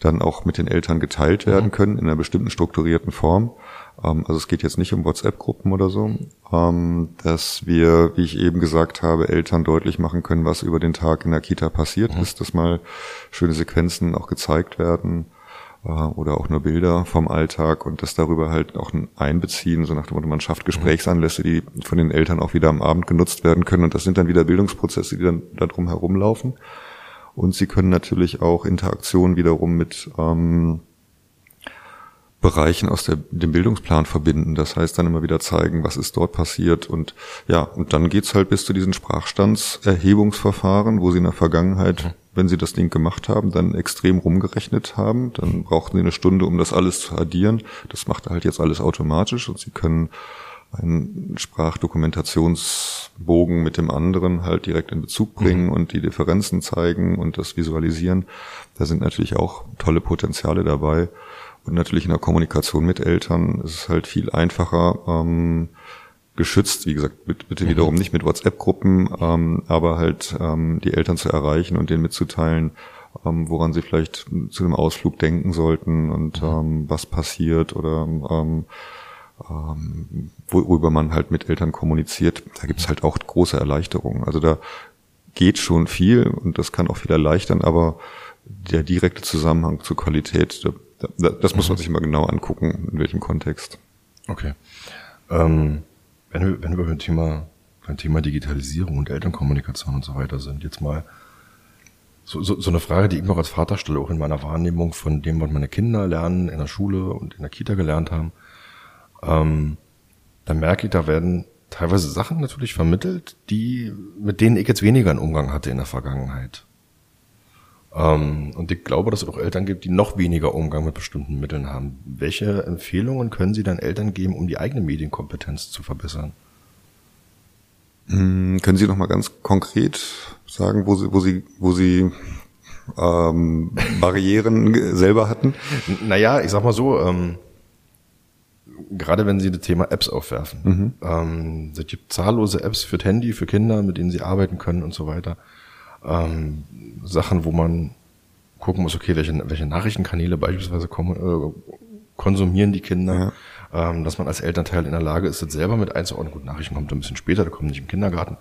dann auch mit den Eltern geteilt werden mhm. können in einer bestimmten strukturierten Form. Ähm, also es geht jetzt nicht um WhatsApp-Gruppen oder so, ähm, dass wir, wie ich eben gesagt habe, Eltern deutlich machen können, was über den Tag in der Kita passiert mhm. ist, dass mal schöne Sequenzen auch gezeigt werden oder auch nur Bilder vom Alltag und das darüber halt auch ein Einbeziehen, so nach dem Motto, man schafft Gesprächsanlässe, die von den Eltern auch wieder am Abend genutzt werden können und das sind dann wieder Bildungsprozesse, die dann da drum herumlaufen. Und sie können natürlich auch Interaktionen wiederum mit ähm, Bereichen aus der, dem Bildungsplan verbinden. Das heißt dann immer wieder zeigen, was ist dort passiert. Und ja, und dann geht's halt bis zu diesen Sprachstandserhebungsverfahren, wo sie in der Vergangenheit, mhm. Wenn sie das Ding gemacht haben, dann extrem rumgerechnet haben. Dann brauchten sie eine Stunde, um das alles zu addieren. Das macht halt jetzt alles automatisch und sie können einen Sprachdokumentationsbogen mit dem anderen halt direkt in Bezug bringen mhm. und die Differenzen zeigen und das visualisieren. Da sind natürlich auch tolle Potenziale dabei. Und natürlich in der Kommunikation mit Eltern ist es halt viel einfacher, ähm, geschützt, wie gesagt, bitte mhm. wiederum nicht mit WhatsApp-Gruppen, ähm, aber halt ähm, die Eltern zu erreichen und denen mitzuteilen, ähm, woran sie vielleicht zu dem Ausflug denken sollten und mhm. ähm, was passiert oder ähm, ähm, worüber man halt mit Eltern kommuniziert, da gibt's halt auch große Erleichterungen. Also da geht schon viel und das kann auch viel erleichtern, aber der direkte Zusammenhang zur Qualität, da, da, das muss man mhm. sich mal genau angucken, in welchem Kontext. Okay. Ähm, wenn wir, wenn wir beim Thema, beim Thema Digitalisierung und Elternkommunikation und so weiter sind, jetzt mal so, so, so eine Frage, die ich noch als Vater stelle, auch in meiner Wahrnehmung von dem, was meine Kinder lernen in der Schule und in der Kita gelernt haben ähm, dann merke ich, da werden teilweise Sachen natürlich vermittelt, die, mit denen ich jetzt weniger einen Umgang hatte in der Vergangenheit. Ähm, und ich glaube, dass es auch Eltern gibt, die noch weniger Umgang mit bestimmten Mitteln haben. Welche Empfehlungen können Sie dann Eltern geben, um die eigene Medienkompetenz zu verbessern? Hm, können Sie noch mal ganz konkret sagen, wo Sie, wo Sie, wo Sie ähm, Barrieren selber hatten? Naja, ich sag mal so, ähm, gerade wenn Sie das Thema Apps aufwerfen. Mhm. Ähm, es gibt zahllose Apps für Handy, für Kinder, mit denen Sie arbeiten können und so weiter. Ähm, Sachen, wo man gucken muss, okay, welche, welche Nachrichtenkanäle beispielsweise kommen, äh, konsumieren die Kinder, ja. ähm, dass man als Elternteil in der Lage ist, das selber mit einzuordnen. Gut, Nachrichten kommt ein bisschen später, da kommen nicht im Kindergarten.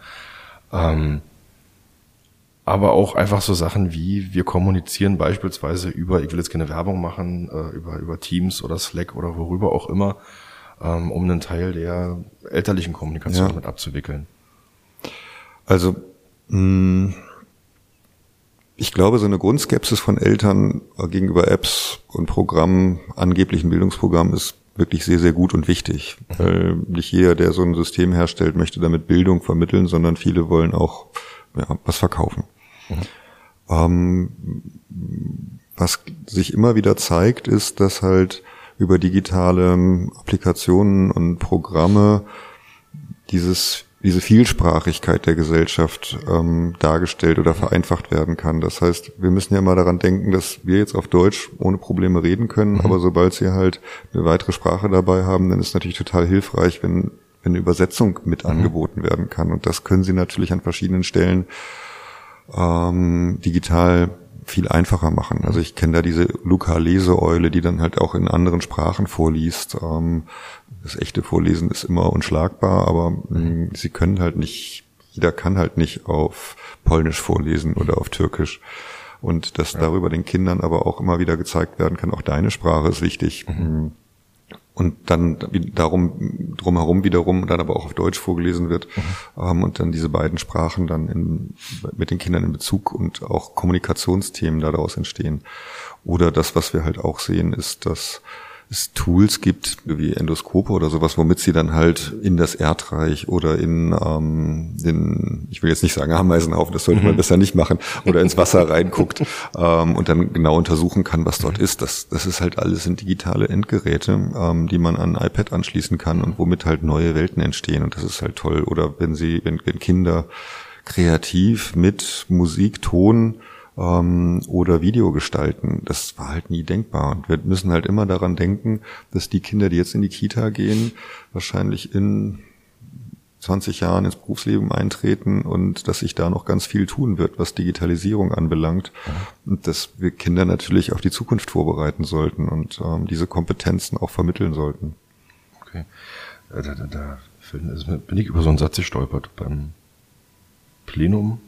Ähm, aber auch einfach so Sachen wie, wir kommunizieren beispielsweise über, ich will jetzt keine Werbung machen, äh, über, über Teams oder Slack oder worüber auch immer, ähm, um einen Teil der elterlichen Kommunikation ja. mit abzuwickeln. Also, mh, ich glaube, so eine Grundskepsis von Eltern gegenüber Apps und Programmen, angeblichen Bildungsprogrammen, ist wirklich sehr, sehr gut und wichtig. Weil nicht jeder, der so ein System herstellt, möchte damit Bildung vermitteln, sondern viele wollen auch ja, was verkaufen. Mhm. Ähm, was sich immer wieder zeigt, ist, dass halt über digitale Applikationen und Programme dieses diese Vielsprachigkeit der Gesellschaft ähm, dargestellt oder vereinfacht werden kann. Das heißt, wir müssen ja mal daran denken, dass wir jetzt auf Deutsch ohne Probleme reden können, mhm. aber sobald Sie halt eine weitere Sprache dabei haben, dann ist es natürlich total hilfreich, wenn, wenn eine Übersetzung mit mhm. angeboten werden kann. Und das können Sie natürlich an verschiedenen Stellen ähm, digital viel einfacher machen. Also ich kenne da diese Luca-Leseeule, die dann halt auch in anderen Sprachen vorliest. Ähm, das echte Vorlesen ist immer unschlagbar, aber mh, mm, sie können halt nicht, jeder kann halt nicht auf Polnisch vorlesen oder auf Türkisch. Und dass ja. darüber den Kindern aber auch immer wieder gezeigt werden kann, auch deine Sprache ist wichtig. Mhm. Und dann darum drumherum wiederum dann aber auch auf Deutsch vorgelesen wird mhm. ähm, und dann diese beiden Sprachen dann in, mit den Kindern in Bezug und auch Kommunikationsthemen daraus entstehen. Oder das, was wir halt auch sehen, ist, dass es Tools gibt, wie Endoskope oder sowas, womit sie dann halt in das Erdreich oder in ähm, den, ich will jetzt nicht sagen Ameisenhaufen, das sollte mhm. man besser nicht machen, oder ins Wasser <laughs> reinguckt ähm, und dann genau untersuchen kann, was dort mhm. ist. Das, das ist halt alles in digitale Endgeräte, ähm, die man an iPad anschließen kann und womit halt neue Welten entstehen. Und das ist halt toll. Oder wenn sie, wenn, wenn Kinder kreativ mit Musik, Ton ähm, oder Video gestalten. Das war halt nie denkbar. Und wir müssen halt immer daran denken, dass die Kinder, die jetzt in die Kita gehen, wahrscheinlich in 20 Jahren ins Berufsleben eintreten und dass sich da noch ganz viel tun wird, was Digitalisierung anbelangt. Und dass wir Kinder natürlich auf die Zukunft vorbereiten sollten und ähm, diese Kompetenzen auch vermitteln sollten. Okay. Da, da, da bin ich über so einen Satz gestolpert beim Plenum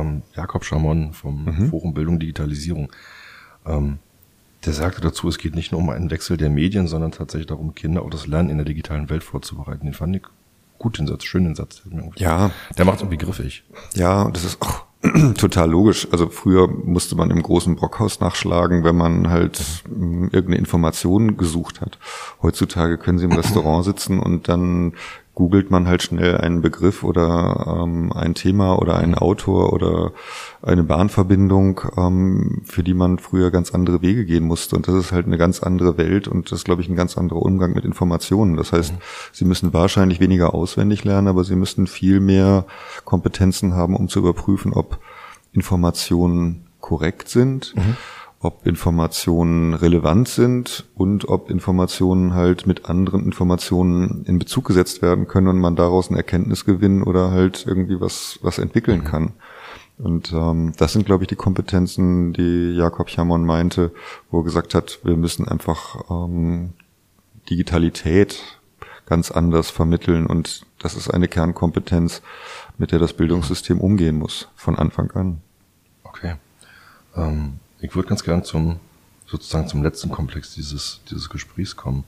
ähm, Jakob Schamon vom mhm. Forum Bildung Digitalisierung. Ähm, der sagte dazu, es geht nicht nur um einen Wechsel der Medien, sondern tatsächlich darum, Kinder auf das Lernen in der digitalen Welt vorzubereiten. Den fand ich gut, den Satz, schön den Satz. Ja. Der macht es irgendwie griffig. Ja, das ist auch <clears throat> total logisch. Also früher musste man im großen Brockhaus nachschlagen, wenn man halt ähm, irgendeine Information gesucht hat. Heutzutage können Sie im Restaurant sitzen und dann googelt man halt schnell einen Begriff oder ähm, ein Thema oder einen Autor oder eine Bahnverbindung, ähm, für die man früher ganz andere Wege gehen musste. Und das ist halt eine ganz andere Welt und das ist, glaube ich, ein ganz anderer Umgang mit Informationen. Das heißt, mhm. sie müssen wahrscheinlich weniger auswendig lernen, aber sie müssen viel mehr Kompetenzen haben, um zu überprüfen, ob Informationen korrekt sind. Mhm ob Informationen relevant sind und ob Informationen halt mit anderen Informationen in Bezug gesetzt werden können und man daraus eine Erkenntnis gewinnen oder halt irgendwie was, was entwickeln mhm. kann. Und ähm, das sind, glaube ich, die Kompetenzen, die Jakob Chamon meinte, wo er gesagt hat, wir müssen einfach ähm, Digitalität ganz anders vermitteln und das ist eine Kernkompetenz, mit der das Bildungssystem umgehen muss, von Anfang an. Okay. Ähm ich würde ganz gern zum sozusagen zum letzten Komplex dieses, dieses Gesprächs kommen.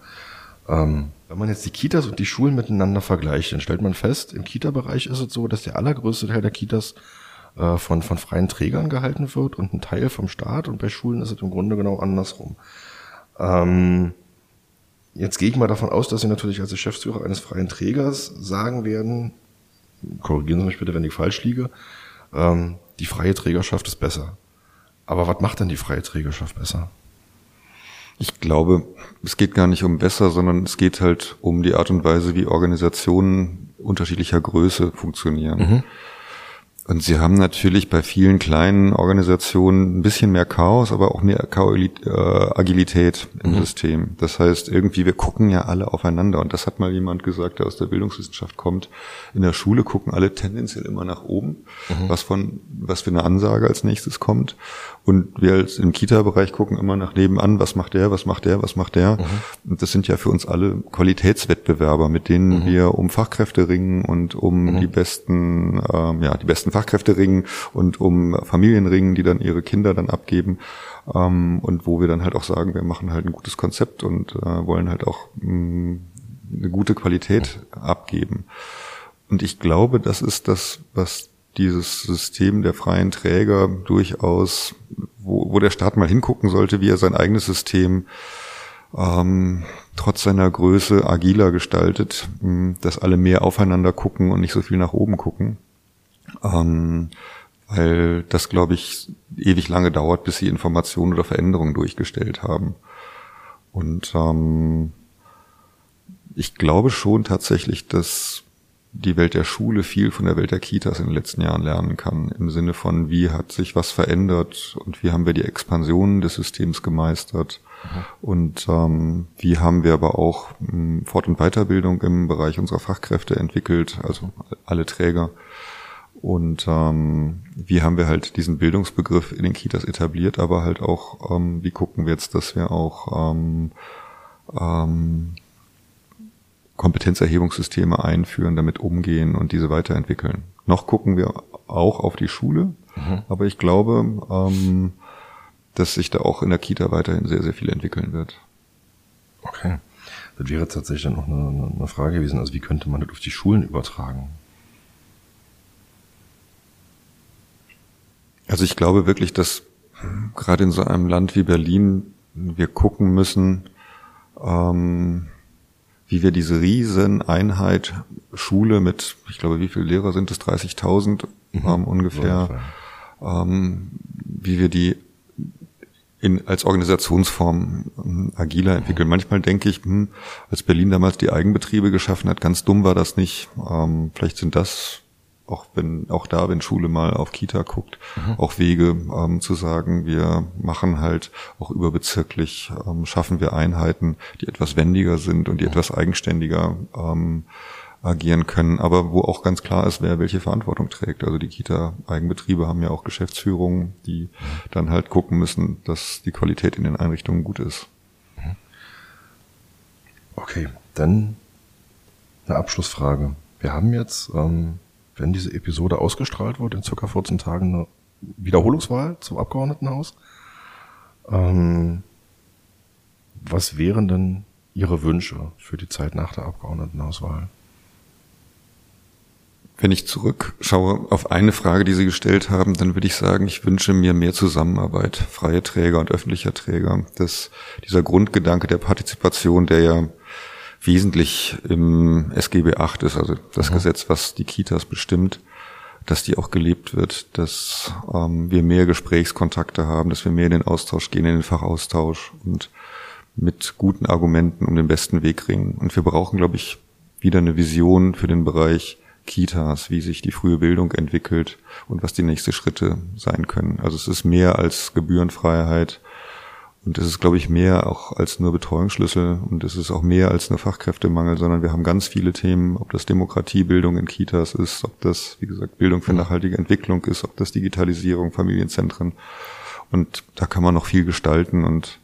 Ähm, wenn man jetzt die Kitas und die Schulen miteinander vergleicht, dann stellt man fest, im Kita-Bereich ist es so, dass der allergrößte Teil der Kitas äh, von, von freien Trägern gehalten wird und ein Teil vom Staat und bei Schulen ist es im Grunde genau andersrum. Ähm, jetzt gehe ich mal davon aus, dass Sie natürlich als Geschäftsführer eines freien Trägers sagen werden, korrigieren Sie mich bitte, wenn ich falsch liege, ähm, die freie Trägerschaft ist besser. Aber was macht denn die freie Trägerschaft besser? Ich glaube, es geht gar nicht um besser, sondern es geht halt um die Art und Weise, wie Organisationen unterschiedlicher Größe funktionieren. Mhm. Und sie haben natürlich bei vielen kleinen Organisationen ein bisschen mehr Chaos, aber auch mehr äh, Agilität im mhm. System. Das heißt, irgendwie, wir gucken ja alle aufeinander. Und das hat mal jemand gesagt, der aus der Bildungswissenschaft kommt. In der Schule gucken alle tendenziell immer nach oben, mhm. was von, was für eine Ansage als nächstes kommt. Und wir als im Kita-Bereich gucken immer nach nebenan, was macht der, was macht der, was macht der. Mhm. Und das sind ja für uns alle Qualitätswettbewerber, mit denen mhm. wir um Fachkräfte ringen und um mhm. die besten, ähm, ja, die besten Fachkräfte ringen und um Familien ringen, die dann ihre Kinder dann abgeben. Ähm, und wo wir dann halt auch sagen, wir machen halt ein gutes Konzept und äh, wollen halt auch mh, mm, eine gute Qualität abgeben. Und ich glaube, das ist das, was dieses System der freien Träger durchaus, wo, wo der Staat mal hingucken sollte, wie er sein eigenes System ähm, trotz seiner Größe agiler gestaltet, mh, dass alle mehr aufeinander gucken und nicht so viel nach oben gucken. Ähm, weil das, glaube ich, ewig lange dauert, bis sie Informationen oder Veränderungen durchgestellt haben. Und ähm, ich glaube schon tatsächlich, dass die Welt der Schule viel von der Welt der Kitas in den letzten Jahren lernen kann. Im Sinne von, wie hat sich was verändert und wie haben wir die Expansion des Systems gemeistert. Mhm. Und ähm, wie haben wir aber auch ähm, Fort- und Weiterbildung im Bereich unserer Fachkräfte entwickelt, also alle Träger. Und ähm, wie haben wir halt diesen Bildungsbegriff in den Kitas etabliert, aber halt auch, ähm, wie gucken wir jetzt, dass wir auch ähm, ähm, Kompetenzerhebungssysteme einführen, damit umgehen und diese weiterentwickeln. Noch gucken wir auch auf die Schule, mhm. aber ich glaube, ähm, dass sich da auch in der Kita weiterhin sehr, sehr viel entwickeln wird. Okay. Das wäre tatsächlich dann noch eine, eine Frage gewesen, also wie könnte man das auf die Schulen übertragen? Also ich glaube wirklich, dass gerade in so einem Land wie Berlin wir gucken müssen, ähm, wie wir diese riesen Einheit Schule mit, ich glaube, wie viele Lehrer sind es? 30.000 mhm. ähm, ungefähr, ähm, wie wir die in, als Organisationsform ähm, agiler entwickeln. Mhm. Manchmal denke ich, hm, als Berlin damals die Eigenbetriebe geschaffen hat, ganz dumm war das nicht. Ähm, vielleicht sind das auch wenn auch da, wenn Schule mal auf Kita guckt, mhm. auch Wege ähm, zu sagen, wir machen halt auch überbezirklich, ähm, schaffen wir Einheiten, die etwas wendiger sind und die mhm. etwas eigenständiger ähm, agieren können, aber wo auch ganz klar ist, wer welche Verantwortung trägt. Also die Kita-Eigenbetriebe haben ja auch Geschäftsführungen, die mhm. dann halt gucken müssen, dass die Qualität in den Einrichtungen gut ist. Mhm. Okay, dann eine Abschlussfrage. Wir haben jetzt ähm, wenn diese Episode ausgestrahlt wird, in circa 14 Tagen eine Wiederholungswahl zum Abgeordnetenhaus. Ähm, was wären denn Ihre Wünsche für die Zeit nach der Abgeordnetenhauswahl? Wenn ich zurückschaue auf eine Frage, die Sie gestellt haben, dann würde ich sagen, ich wünsche mir mehr Zusammenarbeit, freie Träger und öffentlicher Träger. Das, dieser Grundgedanke der Partizipation, der ja wesentlich im SGB 8 ist, also das mhm. Gesetz, was die Kitas bestimmt, dass die auch gelebt wird, dass ähm, wir mehr Gesprächskontakte haben, dass wir mehr in den Austausch gehen, in den Fachaustausch und mit guten Argumenten um den besten Weg ringen. Und wir brauchen, glaube ich, wieder eine Vision für den Bereich Kitas, wie sich die frühe Bildung entwickelt und was die nächsten Schritte sein können. Also es ist mehr als Gebührenfreiheit, und es ist, glaube ich, mehr auch als nur Betreuungsschlüssel und es ist auch mehr als nur Fachkräftemangel, sondern wir haben ganz viele Themen, ob das Demokratiebildung in Kitas ist, ob das, wie gesagt, Bildung für mhm. nachhaltige Entwicklung ist, ob das Digitalisierung, Familienzentren. Und da kann man noch viel gestalten und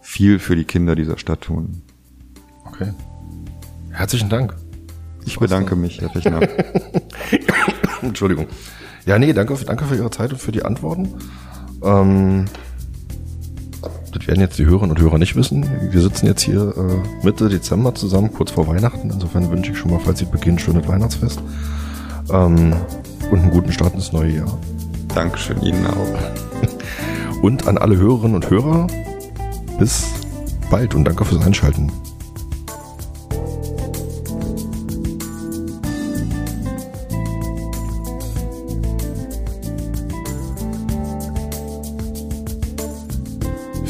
viel für die Kinder dieser Stadt tun. Okay. Herzlichen Dank. Ich bedanke mich, Herr Fechner. <coughs> Entschuldigung. Ja, nee, danke, danke für Ihre Zeit und für die Antworten. Ähm das werden jetzt die Hörerinnen und Hörer nicht wissen. Wir sitzen jetzt hier äh, Mitte Dezember zusammen, kurz vor Weihnachten. Insofern wünsche ich schon mal, falls Sie beginnen, schönes Weihnachtsfest. Ähm, und einen guten Start ins neue Jahr. Dankeschön Ihnen auch. <laughs> Und an alle Hörerinnen und Hörer, bis bald und danke fürs Einschalten.